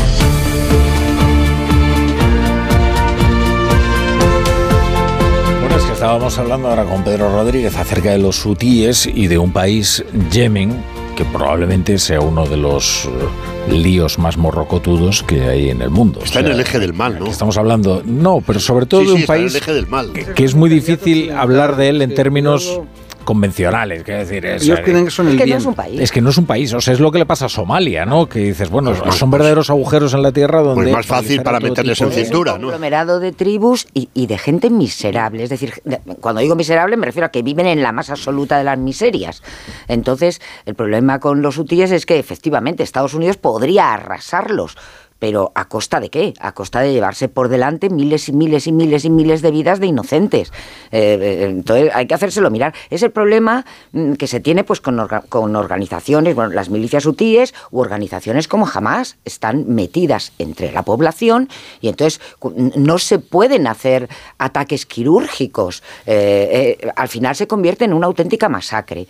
Estábamos hablando ahora con Pedro Rodríguez acerca de los hutíes y de un país, Yemen, que probablemente sea uno de los eh, líos más morrocotudos que hay en el mundo. Está en el eje del mal, ¿no? Estamos hablando, no, pero sobre todo de un país Que, es muy difícil hablar de él en términos convencionales, quiero decir, es, Ellos creen que son el Es que bien. no es un país. es que no es un país, o sea, es lo que le pasa a Somalia, ¿no? Que dices, bueno, son verdaderos agujeros en la tierra donde... Pues más fácil para meterles en cintura, un ¿no? conglomerado de tribus y, y de gente miserable. Es decir, de- cuando digo miserable me refiero a que viven en la más absoluta de las miserias. Entonces, el problema con los hutíes es que efectivamente Estados Unidos podría arrasarlos. Pero ¿a costa de qué? A costa de llevarse por delante miles y miles y miles y miles de vidas de inocentes. Eh, eh, entonces hay que hacérselo mirar. Es el problema mm, que se tiene pues con, organizaciones, bueno, las milicias hutíes u organizaciones como Hamas están metidas entre la población y entonces no se pueden hacer ataques quirúrgicos. Eh, al final se convierte en una auténtica masacre.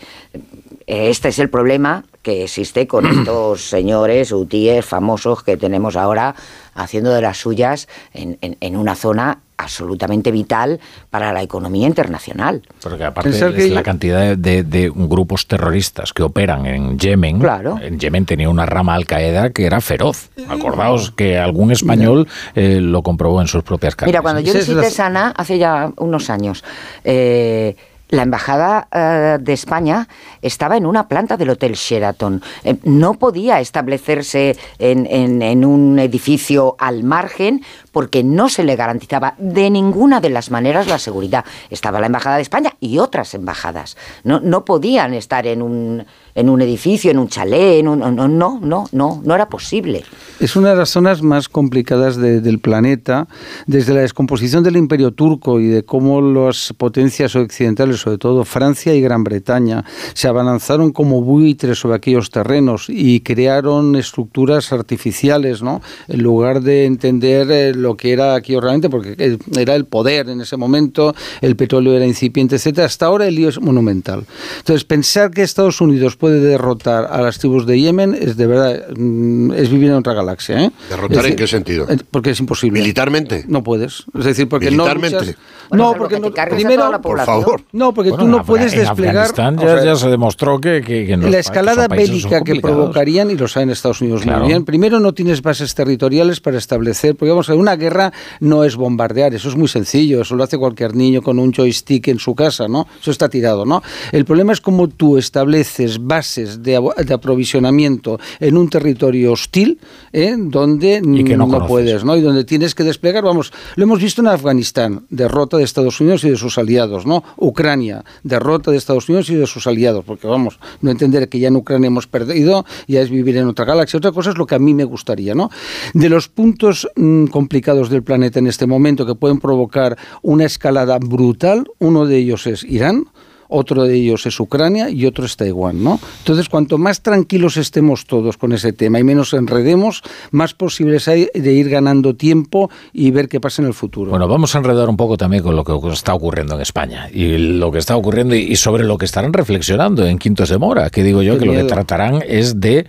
Este es el problema que existe con estos señores hutíes famosos que tenemos ahora haciendo de las suyas en, en, una zona absolutamente vital para la economía internacional. Porque aparte es la cantidad de, grupos terroristas que operan en Yemen. Claro. En Yemen tenía una rama Al Qaeda que era feroz. Acordaos que algún español eh, lo comprobó en sus propias carnes. Mira, cuando yo visité Sana hace ya unos años, eh, la embajada eh, de España estaba en una planta del Hotel Sheraton. Eh, no podía establecerse en, un edificio al margen porque no se le garantizaba de ninguna de las maneras la seguridad. Estaba la embajada de España y otras embajadas. No, no podían estar en un en un edificio, en un chalet, en un, no, no, no, no, no era posible. Es una de las zonas más complicadas del planeta, desde la descomposición del imperio turco y de cómo las potencias occidentales, sobre todo Francia y Gran Bretaña, se abalanzaron como buitres sobre aquellos terrenos y crearon estructuras artificiales, ¿no? En lugar de entender eh, lo que era aquello realmente, porque era el poder en ese momento, el petróleo era incipiente, etcétera. Hasta ahora el lío es monumental. Entonces, pensar que Estados Unidos puede derrotar a las tribus de Yemen es de verdad mm, es vivir en otra galaxia. ¿eh? ¿Derrotar en qué sentido? Porque es imposible. ¿Militarmente? No puedes. Es decir, porque ¿Militarmente? no. No, porque no, primero, por favor. No, porque tú no puedes en desplegar. Afganistán ya, ya, se demostró que, que, la escalada bélica que provocarían y lo saben Estados Unidos muy bien. Primero no tienes bases territoriales para establecer, porque vamos a ver, una guerra no es bombardear, eso es muy sencillo, eso lo hace cualquier niño con un joystick en su casa, ¿no? Eso está tirado, ¿no? El problema es cómo tú estableces bases de, de aprovisionamiento en un territorio hostil, ¿eh? donde no, puedes, ¿no? Y donde tienes que desplegar, vamos, lo hemos visto en Afganistán, derrota de Estados Unidos y de sus aliados, ¿no? Ucrania, derrota de Estados Unidos y de sus aliados, porque vamos, no entender que ya en Ucrania hemos perdido, ya es vivir en otra galaxia. Otra cosa es lo que a mí me gustaría, ¿no? De los puntos mm, complicados del planeta en este momento que pueden provocar una escalada brutal, uno de ellos es Irán, otro de ellos es Ucrania y otro es Taiwán, ¿no? Entonces, cuanto más tranquilos estemos todos con ese tema y menos enredemos, más posibles hay de ir ganando tiempo y ver qué pasa en el futuro. Bueno, vamos a enredar un poco también con lo que está ocurriendo en España y lo que está ocurriendo y sobre lo que estarán reflexionando en Quintos de Mora, que digo yo que lo que tratarán es de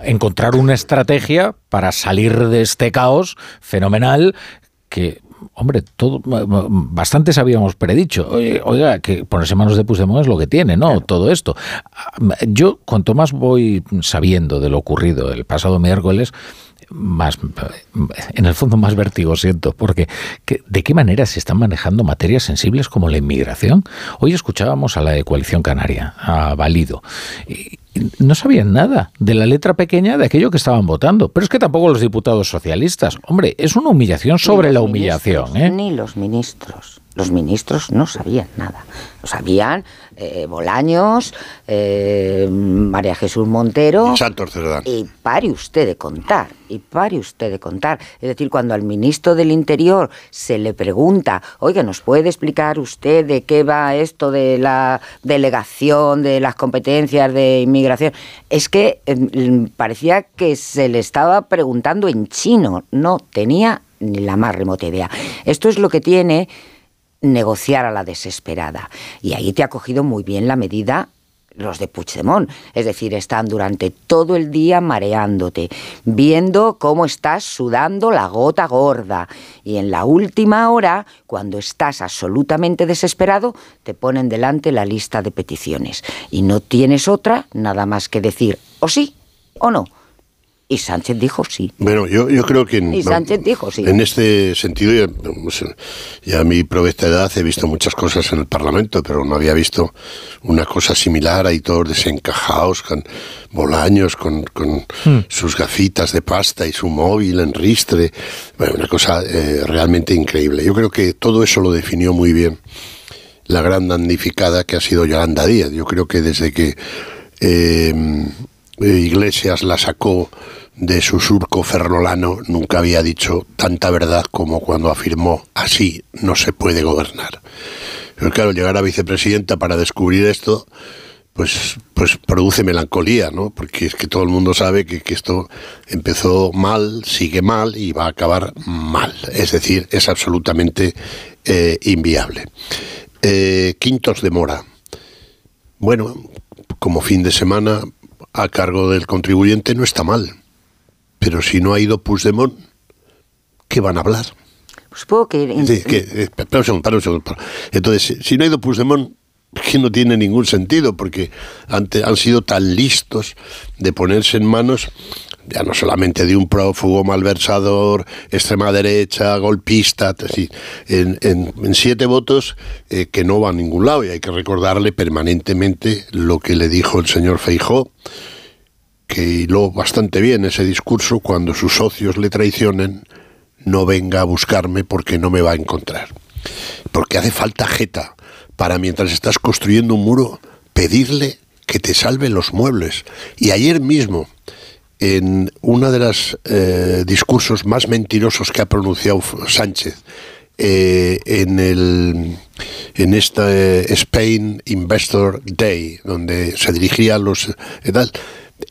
encontrar una estrategia para salir de este caos fenomenal que hombre, todo, bastante habíamos predicho. Oiga, que ponerse manos de Puigdemont es lo que tiene, ¿no? Todo esto. Yo, cuanto más voy sabiendo de lo ocurrido el pasado miércoles, más, en el fondo más vértigo siento, porque ¿de qué manera se están manejando materias sensibles como la inmigración? Hoy escuchábamos a la de Coalición Canaria, a Valido, y no sabían nada de la letra pequeña de aquello que estaban votando. Pero es que tampoco los diputados socialistas. Hombre, es una humillación sobre la humillación. ¿eh? Ni los ministros. Los ministros no sabían nada. Lo sabían eh, Bolaños, eh, María Jesús Montero. Santos Cerdán. Y pare usted de contar, y pare usted de contar. Es decir, cuando al ministro del Interior se le pregunta, oiga, ¿nos puede explicar usted de qué va esto de la delegación, de las competencias de inmigración? Es que em, parecía que se le estaba preguntando en chino, no tenía ni la más remota idea. Esto es lo que tiene negociar a la desesperada. Y ahí te ha cogido muy bien la medida los de Puigdemont, es decir, están durante todo el día mareándote, viendo cómo estás sudando la gota gorda y en la última hora, cuando estás absolutamente desesperado, te ponen delante la lista de peticiones y no tienes otra nada más que decir o sí o no. Y Sánchez dijo sí. Bueno, yo, yo creo que... En, y Sánchez dijo sí. En este sentido, ya, ya a mi provesta edad he visto muchas cosas en el Parlamento, pero no había visto una cosa similar, ahí todos desencajados, con Bolaños, con, con hmm. sus gafitas de pasta y su móvil en ristre. Bueno, una cosa eh, realmente increíble. Yo creo que todo eso lo definió muy bien la gran damnificada que ha sido Yolanda Díaz. Yo creo que desde que... Eh, Iglesias la sacó de su surco ferrolano nunca había dicho tanta verdad como cuando afirmó así no se puede gobernar. Pero claro, llegar a vicepresidenta para descubrir esto, pues, pues produce melancolía, ¿no? Porque es que todo el mundo sabe que, esto empezó mal, sigue mal y va a acabar mal. Es decir, es absolutamente eh, inviable. Eh, quintos de mora. Bueno, como fin de semana a cargo del contribuyente no está mal. Pero si no ha ido Puigdemont, ¿qué van a hablar? Pues puedo que... Eh, espera un segundo, un segundo. Entonces, si no ha ido Puigdemont, que no tiene ningún sentido, porque han, han sido tan listos de ponerse en manos ya no solamente de un prófugo, malversador, extrema derecha, golpista, en, en, siete votos eh, que no va a ningún lado y hay que recordarle permanentemente lo que le dijo el señor Feijó, que hiló bastante bien ese discurso cuando sus socios le traicionen, no venga a buscarme porque no me va a encontrar. Porque hace falta jeta para mientras estás construyendo un muro, pedirle que te salve los muebles. Y ayer mismo, en uno de los eh, discursos más mentirosos que ha pronunciado Sánchez, eh, en, el, en este Spain Investor Day, donde se dirigía a los... Eh,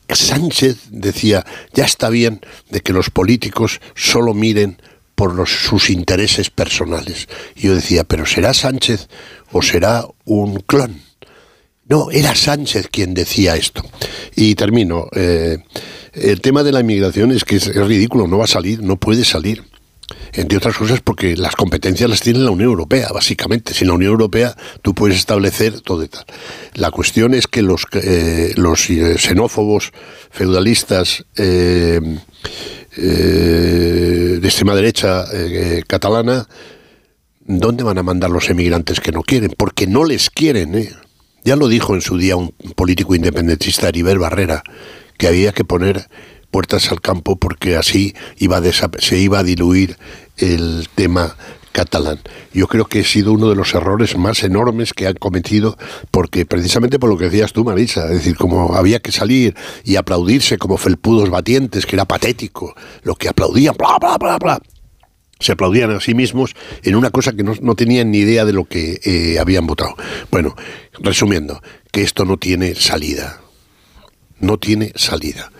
Sánchez decía, ya está bien de que los políticos solo miren por sus intereses personales. Y yo decía, pero ¿será Sánchez o será un clon? No, era Sánchez quien decía esto. Y termino. Eh, el tema de la inmigración es que es, ridículo, no va a salir, no puede salir. Entre otras cosas porque las competencias las tiene la Unión Europea, básicamente. Sin la Unión Europea tú puedes establecer todo y tal. La cuestión es que los, eh, los eh, xenófobos, feudalistas, de extrema derecha catalana, ¿dónde van a mandar los emigrantes que no quieren? Porque no les quieren, ¿eh? Ya lo dijo en su día un político independentista, Heriberto Barrera, que había que poner puertas al campo porque así iba se iba a diluir el tema catalán. Yo creo que ha sido uno de los errores más enormes que han cometido, porque precisamente por lo que decías tú, Marisa, es decir, como había que salir y aplaudirse como felpudos batientes, que era patético, lo que aplaudían, bla, bla, bla, bla. Se aplaudían a sí mismos en una cosa que no, tenían ni idea de lo que eh, habían votado. Bueno, resumiendo, que esto no tiene salida no tiene salida.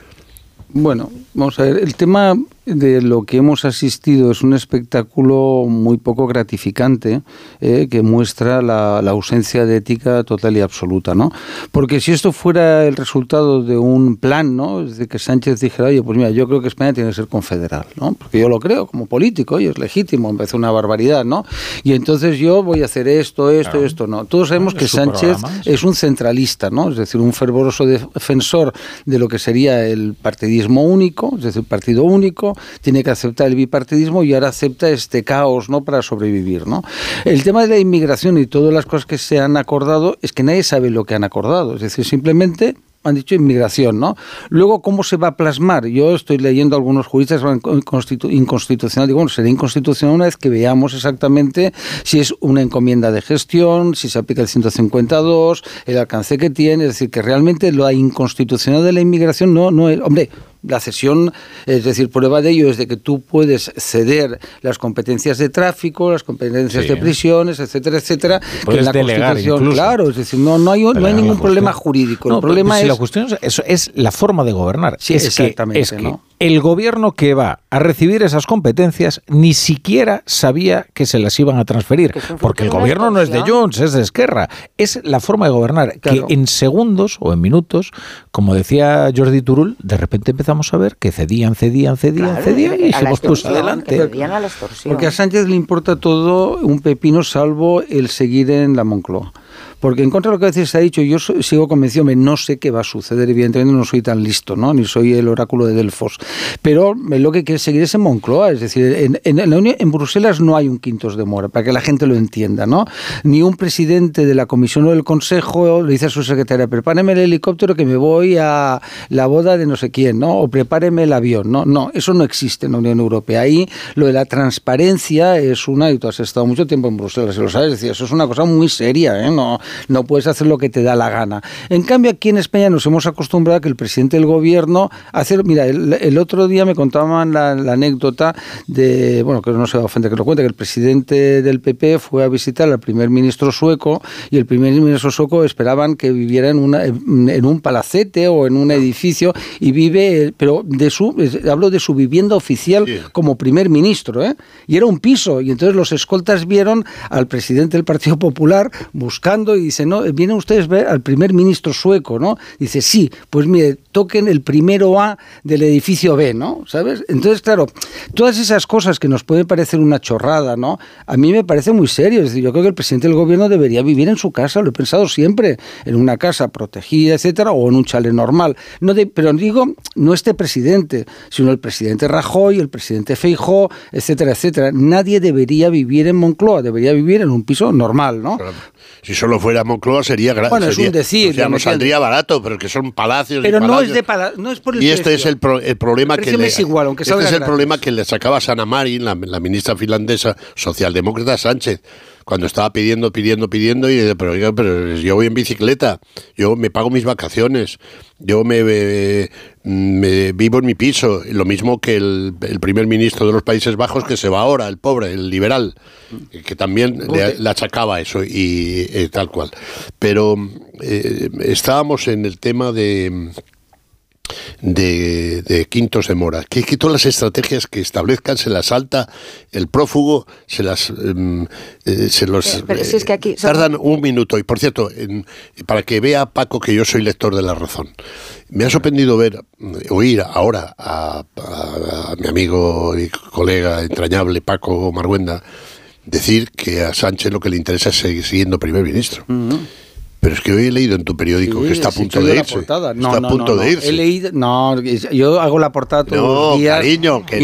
Bueno, vamos a ver, el tema de lo que hemos asistido es un espectáculo muy poco gratificante eh, que muestra la, ausencia de ética total y absoluta, ¿no? Porque si esto fuera el resultado de un plan, ¿no? De que Sánchez dijera, oye, pues mira, yo creo que España tiene que ser confederal, ¿no? Porque yo lo creo como político y es legítimo, empezó una barbaridad, ¿no? Y entonces yo voy a hacer esto, esto, esto, ¿no? Todos sabemos que Sánchez es un centralista, ¿no? Es decir, un fervoroso defensor de lo que sería el partidismo único, es decir, partido único, tiene que aceptar el bipartidismo y ahora acepta este caos ¿no? para sobrevivir. ¿no? El tema de la inmigración y todas las cosas que se han acordado es que nadie sabe lo que han acordado. Es decir, simplemente han dicho inmigración, ¿no? Luego, ¿cómo se va a plasmar? Yo estoy leyendo algunos juristas inconstitucional. Digo, bueno, será inconstitucional una vez que veamos exactamente si es una encomienda de gestión, si se aplica el 152, el alcance que tiene. Es decir, que realmente lo inconstitucional de la inmigración no, no es... Hombre, la cesión, es decir, prueba de ello es de que tú puedes ceder las competencias de tráfico, las competencias de prisiones, etcétera, etcétera, que la Constitución, claro, es decir, no, no hay, no hay ningún problema jurídico. el problema es la cuestión es, es, la forma de gobernar. Sí, es exactamente, que, el gobierno que va a recibir esas competencias ni siquiera sabía que se las iban a transferir, porque el gobierno no es de Junts, es de Esquerra. Es la forma de gobernar, que en segundos o en minutos, como decía Jordi Turul, de repente empezamos a ver que cedían, cedían, cedían, cedían y se pues adelante. porque a Sánchez le importa todo un pepino salvo el seguir en la Moncloa. Porque en contra de lo que a veces se ha dicho, yo sigo convencido, no sé qué va a suceder, evidentemente no soy tan listo, ¿no? ni soy el oráculo de Delfos, pero lo que quiere seguir es en Moncloa, es decir, en, en, en Bruselas no hay un quintos de mora, para que la gente lo entienda, ¿no? Ni un presidente de la comisión o del consejo le dice a su secretaria, prepáreme el helicóptero que me voy a la boda de no sé quién, ¿no? O prepáreme el avión, ¿no? No, eso no existe en la Unión Europea. Ahí lo de la transparencia es una, y tú has estado mucho tiempo en Bruselas, y lo sabes, decir, eso es una cosa muy seria, ¿eh? No, No puedes hacer lo que te da la gana. En cambio, aquí en España nos hemos acostumbrado a que el presidente del gobierno hacer. Mira, el, otro día me contaban la, anécdota de, bueno, que no se va a ofender que lo cuente, que el presidente del PP fue a visitar al primer ministro sueco y el primer ministro sueco esperaban que viviera en, una, en un palacete o en un edificio y vive, pero de su, hablo de su vivienda oficial como primer ministro, ¿eh? y era un piso, y entonces los escoltas vieron al presidente del Partido Popular buscando y dice, no, vienen ustedes ver al primer ministro sueco, ¿no? Dice, sí, pues mire, toquen el primero A del edificio B, ¿no? ¿Sabes? Entonces, claro, todas esas cosas que nos pueden parecer una chorrada, ¿no? A mí me parece muy serio, es decir, yo creo que el presidente del gobierno debería vivir en su casa, lo he pensado siempre, en una casa protegida, etcétera, o en un chale normal. No de, pero digo, no este presidente, sino el presidente Rajoy, el presidente Feijó, etcétera, etcétera. Nadie debería vivir en Moncloa, debería vivir en un piso normal, ¿no? Si solo fuera Moncloa sería gratis. Bueno, es un decir. ya no saldría barato, pero que son palacios. Pero y no es de no es por el Y este es el, problema que le, es igual, aunque este es el problema que le sacaba Sana Marin, la, la ministra finlandesa socialdemócrata Sánchez cuando estaba pidiendo, pidiendo, pidiendo, y dice, pero, pero yo voy en bicicleta, yo me pago mis vacaciones, yo me, vivo en mi piso, lo mismo que el, primer ministro de los Países Bajos que se va ahora, el pobre, el liberal, que también le, achacaba eso y eh, tal cual. Pero eh, estábamos en el tema de de, Quintos de Mora. Que, que, todas las estrategias que establezcan se las salta el prófugo, se las em, eh, se los tardan un minuto. Y por cierto, para que vea Paco que yo soy lector de la razón. Me ha sorprendido ver, oír ahora a, mi amigo y colega entrañable Paco Marguenda decir que a Sánchez lo que le interesa es seguir siendo primer ministro. Pero es que hoy he leído en tu periódico que está a punto de irse. No, está a punto de irse. He leído, no, yo hago la portada todos los días. cariño, que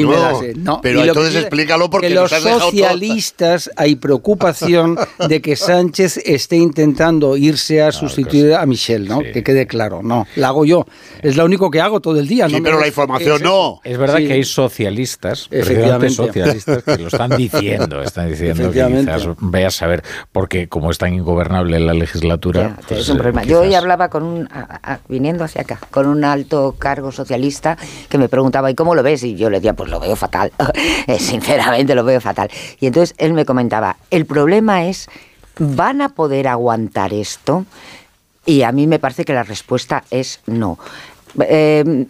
no. Pero entonces explícalo porque que los socialistas hay preocupación de que Sánchez esté intentando irse a sustituir a Michel, ¿no? Que quede claro. No, la hago yo. Es lo único que hago todo el día. Sí, pero la información no. Es verdad que hay socialistas, efectivamente socialistas, que lo están diciendo, están diciendo que quizás a saber, porque como es tan ingobernable la legislatura es un problema. Yo hoy hablaba con un, viniendo hacia acá, con un alto cargo socialista que me preguntaba, ¿y cómo lo ves? Y yo le decía, pues lo veo fatal, eh, sinceramente lo veo fatal. Y entonces él me comentaba, el problema es, ¿van a poder aguantar esto? Y a mí me parece que la respuesta es no. Eh,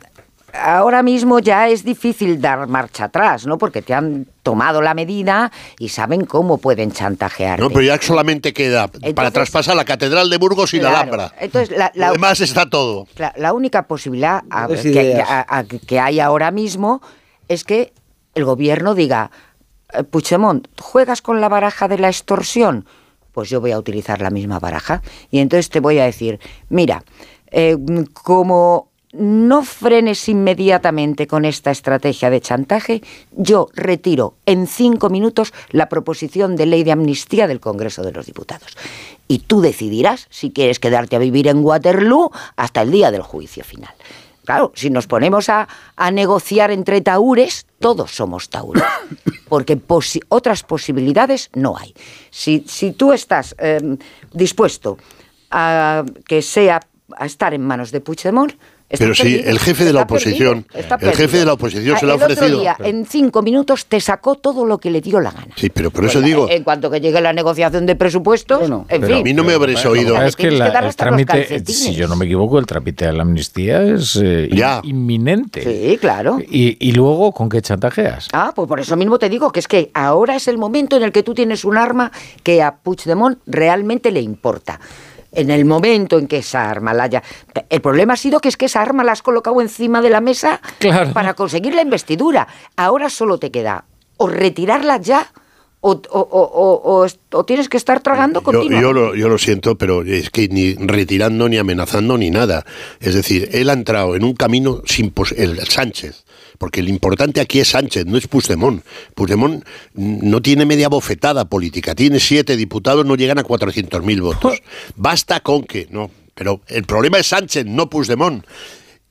ahora mismo ya es difícil dar marcha atrás, ¿no? Porque te han tomado la medida y saben cómo pueden chantajear. No, pero ya solamente queda para traspasar la Catedral de Burgos y la Alhambra. Entonces, la, Además está todo. La, única posibilidad que, hay ahora mismo es que el gobierno diga, eh, Puigdemont, ¿juegas con la baraja de la extorsión? Pues yo voy a utilizar la misma baraja. Y entonces te voy a decir, mira, eh, como no frenes inmediatamente con esta estrategia de chantaje, yo retiro en cinco minutos la proposición de ley de amnistía del Congreso de los Diputados. Y tú decidirás si quieres quedarte a vivir en Waterloo hasta el día del juicio final. Claro, si nos ponemos a, negociar entre taúres, todos somos taúres, porque otras posibilidades no hay. Si, tú estás em, dispuesto a que sea a estar en manos de Puigdemont, pero si el jefe de la oposición, el jefe de la oposición se lo ha ofrecido. en cinco minutos te sacó todo lo que le dio la gana. Sí, pero por eso digo. En cuanto que llegue la negociación de presupuestos, en fin. A mí no me habréis oído. Es que, el trámite, si yo no me equivoco, el trámite de la amnistía es eh, inminente. Sí, claro. Y, y luego, ¿con qué chantajeas? Ah, pues por eso mismo te digo que es que ahora es el momento en el que tú tienes un arma que a Puigdemont realmente le importa en el momento en que esa arma la haya... El problema ha sido que es que esa arma la has colocado encima de la mesa para conseguir la investidura. Ahora solo te queda o retirarla ya o, tienes que estar tragando continuamente. Yo, lo, yo, lo, siento, pero es que ni retirando, ni amenazando, ni nada. Es decir, él ha entrado en un camino sin el Sánchez porque lo importante aquí es Sánchez, no es Puigdemont. Puigdemont no tiene media bofetada política, tiene siete diputados, no llegan a 400.000 votos. Basta con que, no, pero el problema es Sánchez, no Puigdemont.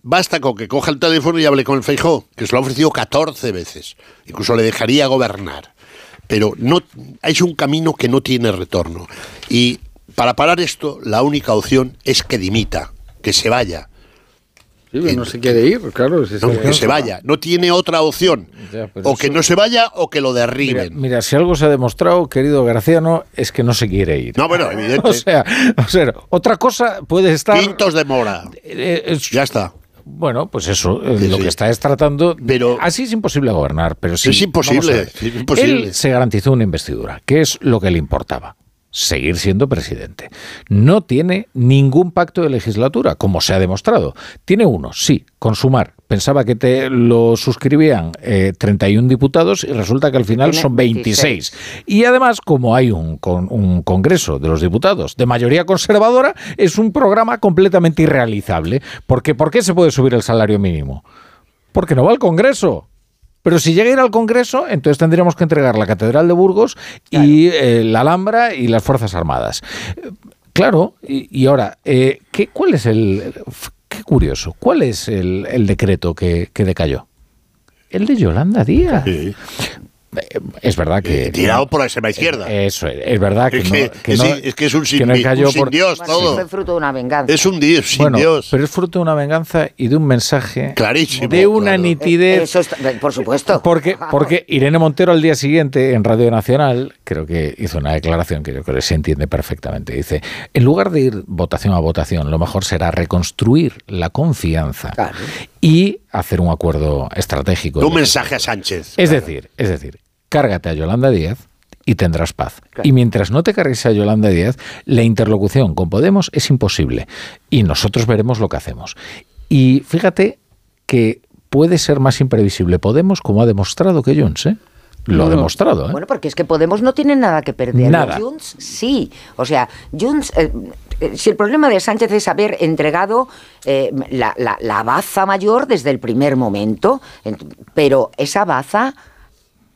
Basta con que coja el teléfono y hable con el Feijó, que se lo ha ofrecido 14 veces. Incluso le dejaría gobernar. Pero no, es un camino que no tiene retorno. Y para parar esto, la única opción es que dimita, que se vaya. Sí, pero no se quiere ir, claro. Si No, que se vaya. No tiene otra opción. Ya, O que no se vaya o que lo Mira, derriben. mira, si algo se ha demostrado, querido Graciano, es que no se quiere ir. No, bueno, evidente. O sea, o sea, otra cosa puede estar. Quintos de mora. eh, es- Ya está. Bueno, pues eso, eh, Sí, lo sí. que está es tratando. Pero- así es imposible gobernar, pero sí. Es imposible, es imposible. Él se garantizó una investidura, que es lo que le importaba. Seguir siendo presidente. No tiene ningún pacto de legislatura, como se ha demostrado. Tiene uno, sí, consumar. Pensaba que te lo suscribían eh, 31 diputados y resulta que al final Tiene son 26. Y además, como hay un, con- un Congreso de los Diputados de mayoría conservadora, es un programa completamente irrealizable. Porque, ¿Por qué se puede subir el salario mínimo? Porque no va al Congreso. Pero si llega a ir al Congreso, entonces tendríamos que entregar la Catedral de Burgos y eh, la Alhambra y las Fuerzas Armadas. Eh, Claro, y, y ahora, eh, ¿qué, ¿cuál es el... Qué curioso, ¿cuál es el, el decreto que, que decayó? El de Yolanda Díaz. Eh, Es verdad que... Tirado por la extrema izquierda. Eso es, es verdad que, Es no, que- es no- que- es que es un sin- que no un cayó sin por- Dios Bueno, todo. fue fruto de una venganza. Es un Dios sin Bueno, Dios. pero es fruto de una venganza y de un mensaje Clarísimo. de una claro. nitidez. Eh, Eso está- por supuesto. Porque, porque Irene Montero al día siguiente en Radio Nacional creo que hizo una declaración que yo creo que se entiende perfectamente. Dice, en lugar de ir votación a votación, lo mejor será reconstruir la confianza y hacer un acuerdo estratégico. Un mensaje a Sánchez. Es decir, es decir, cárgate a Yolanda Díaz y tendrás paz. Y mientras no te cargues a Yolanda Díaz, la interlocución con Podemos es imposible. Y nosotros veremos lo que hacemos. Y fíjate que puede ser más imprevisible Podemos, como ha demostrado que Junts, ¿eh? Lo ha No, demostrado, ¿eh? Bueno, porque es que Podemos no tiene nada que perder. Nada. Junts sí. O sea, Junts, eh, eh, si el problema de Sánchez es haber entregado eh, la, la- la baza mayor desde el primer momento, ent- pero esa baza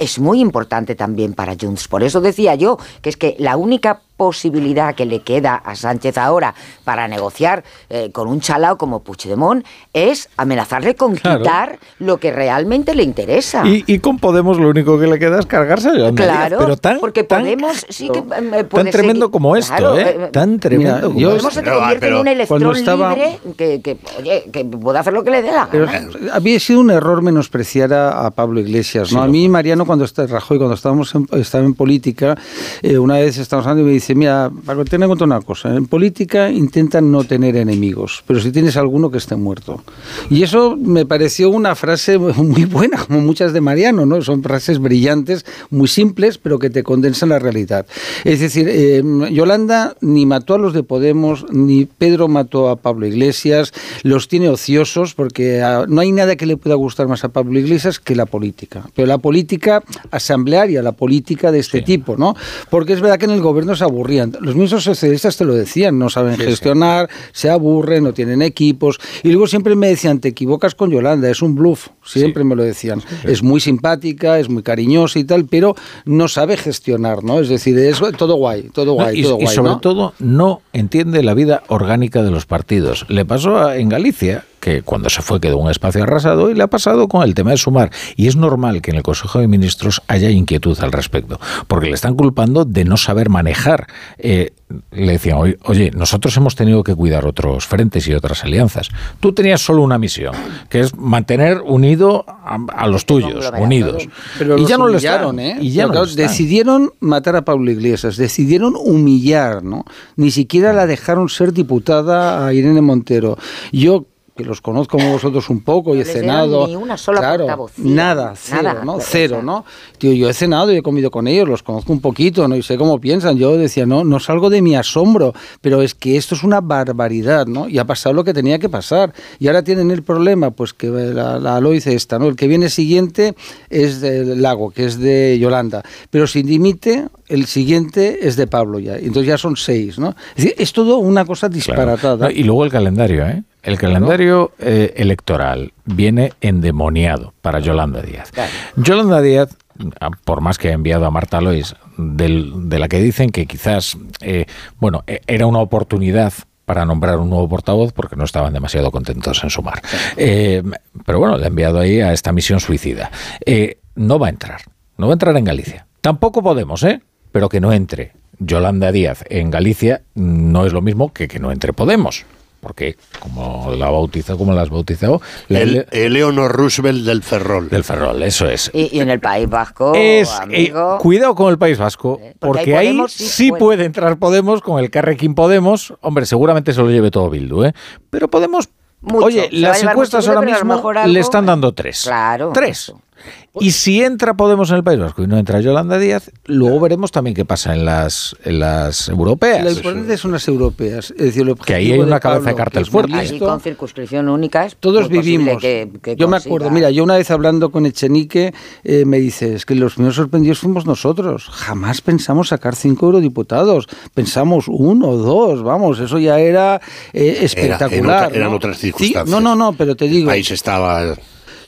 es muy importante también para Junts. Por eso decía yo que es que la única posibilidad que le queda a Sánchez ahora para negociar eh, con un chalao como Puigdemont es amenazarle con Claro. quitar lo que realmente le interesa. Y, y con Podemos lo único que le queda es cargarse a Yolanda Díaz. Claro, Pero tan, porque tan- Podemos sí que eh, tan tremendo seguir- como esto, Claro, ¿eh? Tan tremendo Mira, como yo- Podemos se te convierte en un cuando electrón estaba- libre que, que, oye, que puede hacer lo que le dé la Pero gana. había sido un error menospreciar a, a Pablo Iglesias. ¿no? a mí, Mariano, cuando está, Rajoy, cuando estábamos en, estaba en política, eh, una vez estábamos hablando y me dice, mira, Paco, ten en cuenta una cosa. En política intentan no tener enemigos, pero si tienes alguno que esté muerto. Y eso me pareció una frase muy buena, como muchas de Mariano, ¿no? Son frases brillantes, muy simples, pero que te condensan la realidad. Es decir, eh, Yolanda ni mató a los de Podemos, ni Pedro mató a Pablo Iglesias, los tiene ociosos porque ah, no hay nada que le pueda gustar más a Pablo Iglesias que la política. Pero la política asamblearia, la política de este tipo, ¿no? Porque es verdad que en el gobierno se aburrían. Los mismos socialistas te lo decían, no saben Sí, sí. gestionar, se aburren, no tienen equipos. Y luego siempre me decían, te equivocas con Yolanda, es un bluff. Siempre me lo decían. Es muy simpática, es muy cariñosa y tal, pero no sabe gestionar, ¿no? Es decir, es todo guay, todo No, guay, y, todo y guay. sobre ¿no? todo no entiende la vida orgánica de los partidos. Le pasó a- en Galicia, que cuando se fue quedó un espacio arrasado, y le ha pasado con el tema de sumar. Y es normal que en el Consejo de Ministros haya inquietud al respecto, porque le están culpando de no saber manejar. Eh, le decían, "Oye, nosotros hemos tenido que cuidar otros frentes y otras alianzas. Tú tenías solo una misión, que es mantener unido a, a los tuyos, unidos. Pero y los ya no lo humillaron, están, ¿eh? Y ya Pero no claro, lo están. decidieron matar a Pablo Iglesias, decidieron humillar, ¿no? Ni siquiera la dejaron ser diputada a Irene Montero. Yo que los conozco como vosotros un poco y he cenado. ni una sola claro, portavocía, nada, cero, nada, ¿no? o Cero, sea, ¿no? Tío, yo he cenado y he comido con ellos, los conozco un poquito, ¿no? Y sé cómo piensan. Yo decía, no, no salgo de mi asombro, pero es que esto es una barbaridad, ¿no? Y ha pasado lo que tenía que pasar. Y ahora tienen el problema, pues que la, la lo dice esta, ¿no? El que viene siguiente es del Lago, que es de Yolanda. Pero si dimite, el siguiente es de Pablo ya. Entonces ya son seis, ¿no? Es decir, es todo una cosa disparatada. No, y luego el calendario, ¿eh? El calendario eh, electoral viene endemoniado para Yolanda Díaz. Yolanda Díaz, ah, por más que ha enviado a Marta Lois, del- de la que dicen que quizás, eh, bueno, eh, era una oportunidad para nombrar un nuevo portavoz porque no estaban demasiado contentos en sumar. Eh, pero bueno, le ha enviado ahí a esta misión suicida. Eh, no va a entrar, no va a entrar en Galicia. Tampoco podemos, ¿eh? Pero que no entre Yolanda Díaz en Galicia no es lo mismo que que no entre Podemos porque como la bautizó, como la has bautizado, la el, Eleonor Roosevelt del Ferrol. Del Ferrol, eso es. Y, en el País Vasco, es, eh, cuidado con el País Vasco, porque, ahí, sí, puede. entrar Podemos con el Carrequín Podemos. Hombre, seguramente se lo lleve todo Bildu, ¿eh? Pero Podemos... Oye, las encuestas ahora mismo le están dando tres. Claro. Tres. Y si entra Podemos en el País Vasco y no entra Yolanda Díaz, luego veremos también qué pasa en las, en las europeas. Lo importante son las europeas. Es decir, que ahí hay una cabeza de cartel fuerte. Ahí con circunscripción única es Todos vivimos. yo me acuerdo, mira, yo una vez hablando con Echenique, eh, me dice, es que los primeros sorprendidos fuimos nosotros. Jamás pensamos sacar cinco eurodiputados. Pensamos uno, dos, vamos, eso ya era eh, espectacular. eran otras circunstancias. no, no, no, pero te digo. El país estaba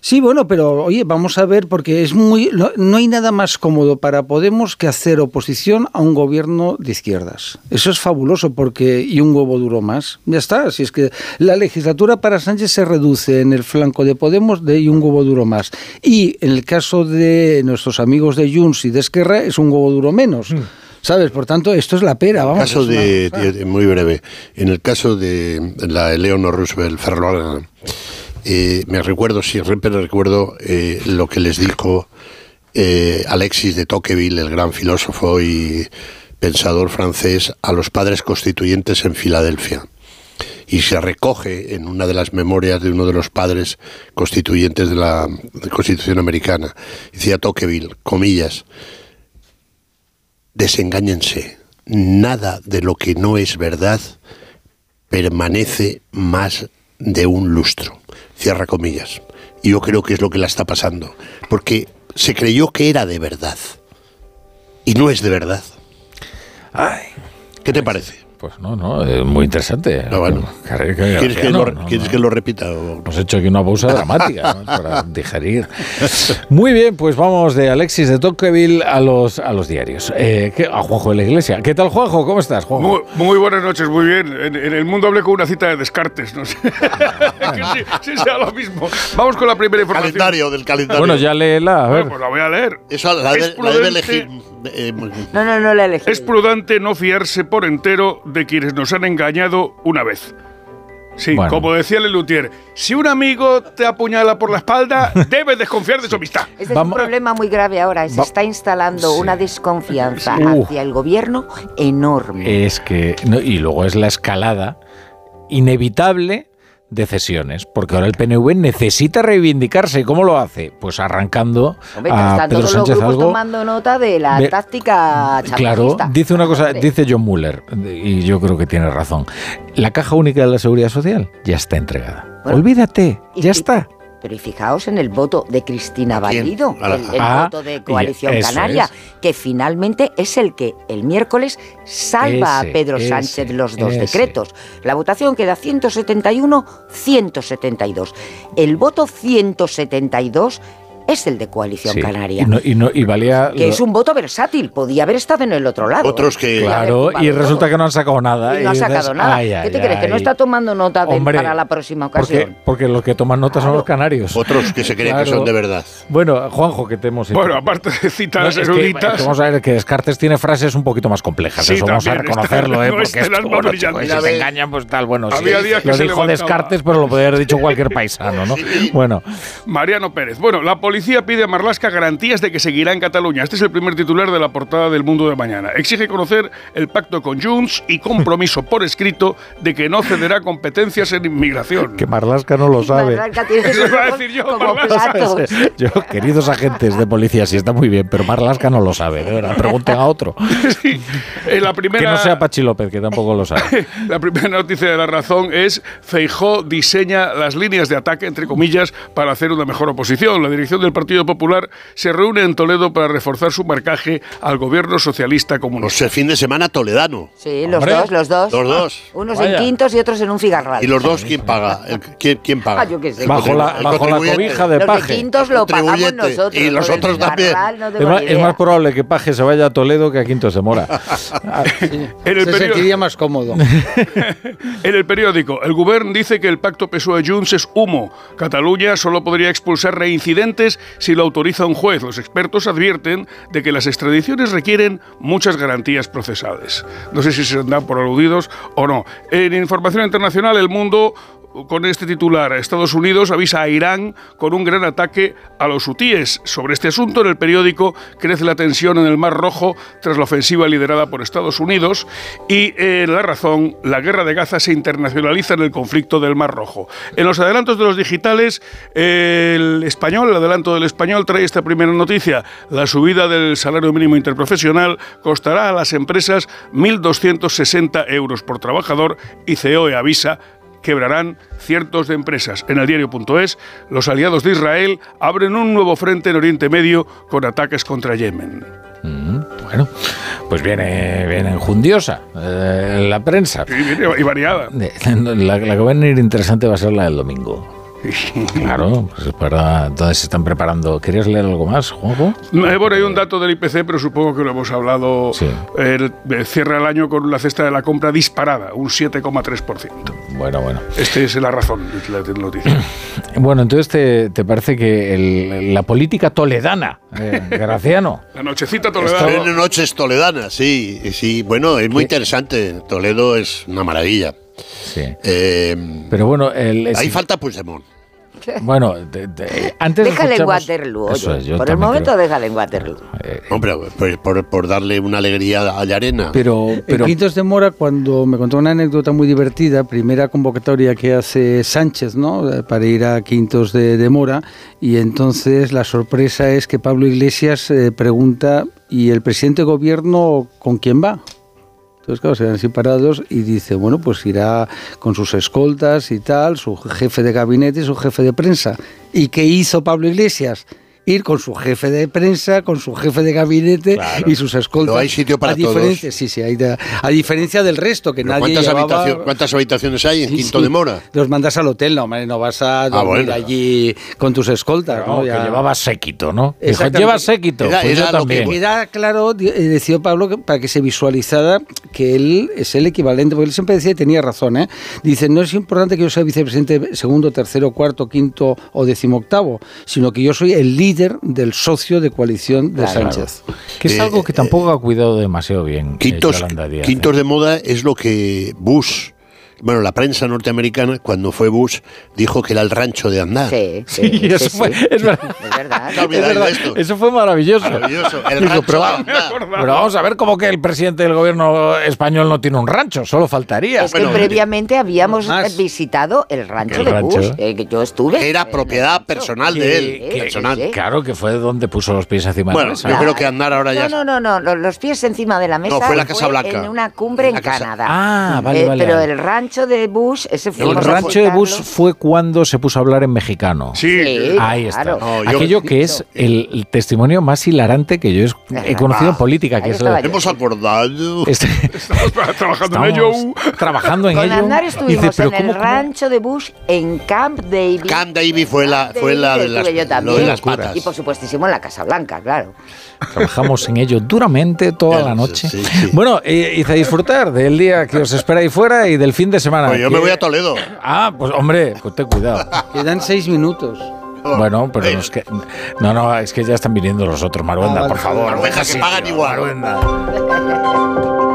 Sí, bueno, pero oye, vamos a ver, porque es muy, no, hay nada más cómodo para Podemos que hacer oposición a un gobierno de izquierdas. Eso es fabuloso, porque y un huevo duro más. Ya está, si es que la legislatura para Sánchez se reduce en el flanco de Podemos de y un huevo duro más. Y en el caso de nuestros amigos de Junts y de Esquerra es un huevo duro menos. Mm. ¿Sabes? Por tanto, esto es la pera, vamos. caso de, muy breve, en el caso de la Eleonor Roosevelt Ferrol, eh, me recuerdo, siempre recuerdo eh, lo que les dijo eh, Alexis de Tocqueville, el gran filósofo y pensador francés, a los padres constituyentes en Filadelfia. Y se recoge en una de las memorias de uno de los padres constituyentes de la Constitución americana. Decía Tocqueville, comillas, desengáñense, nada de lo que no es verdad permanece más de un lustro. Cierra comillas. Y yo creo que es lo que la está pasando. Porque se creyó que era de verdad. Y no es de verdad. Ay. ¿Qué te parece? Pues no, no, es muy interesante. ¿Quieres, que, lo, repita? Hemos hecho aquí una pausa dramática para digerir. Muy bien, pues vamos de Alexis de Tocqueville a los, a los diarios. Eh, a Juanjo de la Iglesia. ¿Qué tal, Juanjo? ¿Cómo estás, Juanjo? Muy, buenas noches, muy bien. En, el mundo hablé con una cita de Descartes, no sé. que sí, sea lo mismo. Vamos con la primera información. Calendario, del calendario. Bueno, ya léela, a ver. pues la voy a leer. Eso, la, de, la debe elegir. Eh, no, no, no la elegí. Es prudente no fiarse por entero de quienes nos han engañado una vez. Sí, como decía Lelutier, si un amigo te apuñala por la espalda, debes desconfiar de su amistad. Es un problema muy grave ahora. Se está instalando una desconfianza hacia el gobierno enorme. Es que. y luego es la escalada inevitable de cesiones, porque ahora el PNV necesita reivindicarse. ¿Y cómo lo hace? Pues arrancando a Pedro Sánchez los algo. tomando nota de la táctica Claro, dice una cosa, dice John Muller, y yo creo que tiene razón. La caja única de la seguridad social ya está entregada. Olvídate, ya está. Pero y fijaos en el voto de Cristina Valido, el, ah, voto de Coalición Canaria, que finalmente es el que el miércoles salva a Pedro Sánchez los dos decretos. La votación queda 171-172. El voto 172 es el de Coalición Canaria. Y, no, y, valía. Que es un voto versátil, podía haber estado en el otro lado. Otros que. Claro, y resulta que no han sacado nada. Y no ha sacado nada. ¿Qué te crees? ¿Que no está tomando nota para la próxima ocasión? Porque, los que toman nota son los canarios. Otros que se creen que son de verdad. Bueno, Juanjo, que te hemos Bueno, aparte de citas eruditas. vamos a ver que Descartes tiene frases un poquito más complejas. Eso vamos a reconocerlo, ¿eh? Porque si se engañan, pues tal. Bueno, sí. Lo dijo Descartes, pero lo podría haber dicho cualquier paisano, ¿no? Bueno. Mariano Pérez. Bueno, la policía pide a Marlasca garantías de que seguirá en Cataluña. Este es el primer titular de la portada del Mundo de Mañana. Exige conocer el pacto con Junts y compromiso por escrito de que no cederá competencias en inmigración. Que Marlasca no lo sabe. Eso a decir yo. yo, queridos agentes de policía, sí está muy bien, pero Marlasca no lo sabe. De verdad, pregunten a otro. la primera, que no sea Pachi López, que tampoco lo sabe. la primera noticia de la razón es Feijó diseña las líneas de ataque, entre comillas, para hacer una mejor oposición. La dirección del Partido Popular se reúne en Toledo para reforzar su marcaje al gobierno socialista comunista. Pues el fin de semana toledano. Sí, los dos, los dos. Los dos. Unos en quintos y otros en un figarral. ¿Y los dos quién paga? ¿quién, paga? Ah, yo qué sé. Bajo, la, bajo la, cobija de Paje. Los de quintos lo pagamos nosotros. Y los otros también. es, más, probable que Paje se vaya a Toledo que a Quintos de Mora. En el se sentiría más cómodo. en el periódico, el gobierno dice que el pacto PSOE-Junts es humo. Cataluña solo podría expulsar reincidentes si lo autoriza un juez. Los expertos advierten de que las extradiciones requieren muchas garantías procesales. No sé si se dan por aludidos o no. En información internacional, el mundo con este titular. Estados Unidos avisa a Irán con un gran ataque a los hutíes. Sobre este asunto, en el periódico crece la tensión en el Mar Rojo tras la ofensiva liderada por Estados Unidos y en La Razón, la guerra de Gaza se internacionaliza en el conflicto del Mar Rojo. En los adelantos de los digitales, el español, el adelanto del español trae esta primera noticia. La subida del salario mínimo interprofesional costará a las empresas 1.260 euros por trabajador y COE avisa quebrarán cientos de empresas. En el diario.es, los aliados de Israel abren un nuevo frente en Oriente Medio con ataques contra Yemen. Mm, bueno, pues viene, viene enjundiosa eh, la prensa. Sí, viene y variada. La, la que va a venir interesante va a ser la del domingo. Claro, pues para, entonces se están preparando. ¿Querías leer algo más, Juanjo? Eh, bueno, hay un dato del IPC, pero supongo que lo hemos hablado. El- eh, cierra el año con la cesta de la compra disparada, un 7,3%. Bueno, bueno. Esta es la razón de la noticia. Bueno, entonces te, te parece que el- la política toledana, eh, Graciano, La nochecita toledana. Son noches toledanas, sí, sí. Bueno, es muy interesante. Toledo es una maravilla. Eh, pero bueno, el, ahí falta Puigdemont. Bueno, de- de- antes Déjale en Waterloo, oye. Eso es, yo Por el momento creo. déjale en Waterloo. Hombre, por, por- por darle una alegría a Llarena. Pero, en Quintos de Mora, cuando me contó una anécdota muy divertida, primera convocatoria que hace Sánchez, ¿no? Eh, Para ir a Quintos de, de Mora, y entonces la sorpresa es que Pablo Iglesias eh, pregunta, ¿y el presidente de gobierno con quién va? Entonces, claro, se separados y dice, bueno, pues irá con sus escoltas y tal, su jefe de gabinete y su jefe de prensa. ¿Y qué hizo Pablo Iglesias? Ir con su jefe de prensa, con su jefe de gabinete y sus escoltas. No hay sitio para a diferencia, todos. Sí, sí, hay de- a diferencia del resto, que Pero nadie ¿cuántas, llevaba- ¿Cuántas habitaciones hay en Sí, Quinto sí. de Mora? Los mandas al hotel, no, hombre, no vas a dormir bueno. allí con tus escoltas. No, ¿no? que Ya- llevaba séquito, ¿no? Dijo, lleva séquito. Era- pues yo que- también. Queda claro, eh, decía Pablo, que- para que se visualizara que él es el equivalente, porque él siempre decía y tenía razón, ¿eh? Dice, no es importante que yo sea vicepresidente segundo, tercero, cuarto, quinto o decimoctavo, sino que yo soy el líder del socio de coalición de Claro. Sánchez. Que es algo que tampoco ha cuidado demasiado bien. eh, Quintos, Díaz, quintos de moda es lo que Bush, bueno, la prensa norteamericana, cuando fue Bush, dijo que era el rancho de andar. Sí, sí, Sí, eso sí, fue- sí. es verdad. Es verdad. No Es verdad, de esto. Eso fue maravilloso. Maravilloso. El Digo, rancho pero, de pero vamos a ver cómo que el presidente del gobierno español no tiene un rancho, solo faltaría. Es que previamente habíamos visitado el rancho El de rancho. Bush, eh, que yo estuve. Era propiedad personal de él. Que- personal. Claro que fue donde puso los pies encima de Bueno, la mesa. yo creo que andar ahora ya. No, no, no, no, lo- los pies encima de la mesa. fue la Casa Blanca. En una cumbre en, Canadá. Ah, vale, Eh, vale, Pero vale. el rancho de Bush, ese fue El rancho de Bush fue cuando se puso a hablar en mexicano. Sí, ahí está. claro. No, yo- Aquello que es el, el testimonio más hilarante que yo he conocido en política, que es Hemos acordado. Este- Estamos trabajando en ello. Estamos trabajando en Con ello. Andar Dice, estuvimos pero en ¿cómo- el cómo? rancho de Bush en Camp David. Camp David fue la, fue la de las, yo también. de las patas. Y por supuestísimo en la Casa Blanca, claro. Trabajamos en ello duramente toda la noche. Bueno, y, y a disfrutar del día que os espera ahí fuera y del fin de semana. Pues yo me voy a Toledo. Ah, pues hombre, pues ten cuidado. Quedan seis minutos. Bueno, pero nos que... No, no, es que ya están viniendo los otros, Maruenda, Ah, vale. por favor. Maruenda, que pagan igual. Maruenda.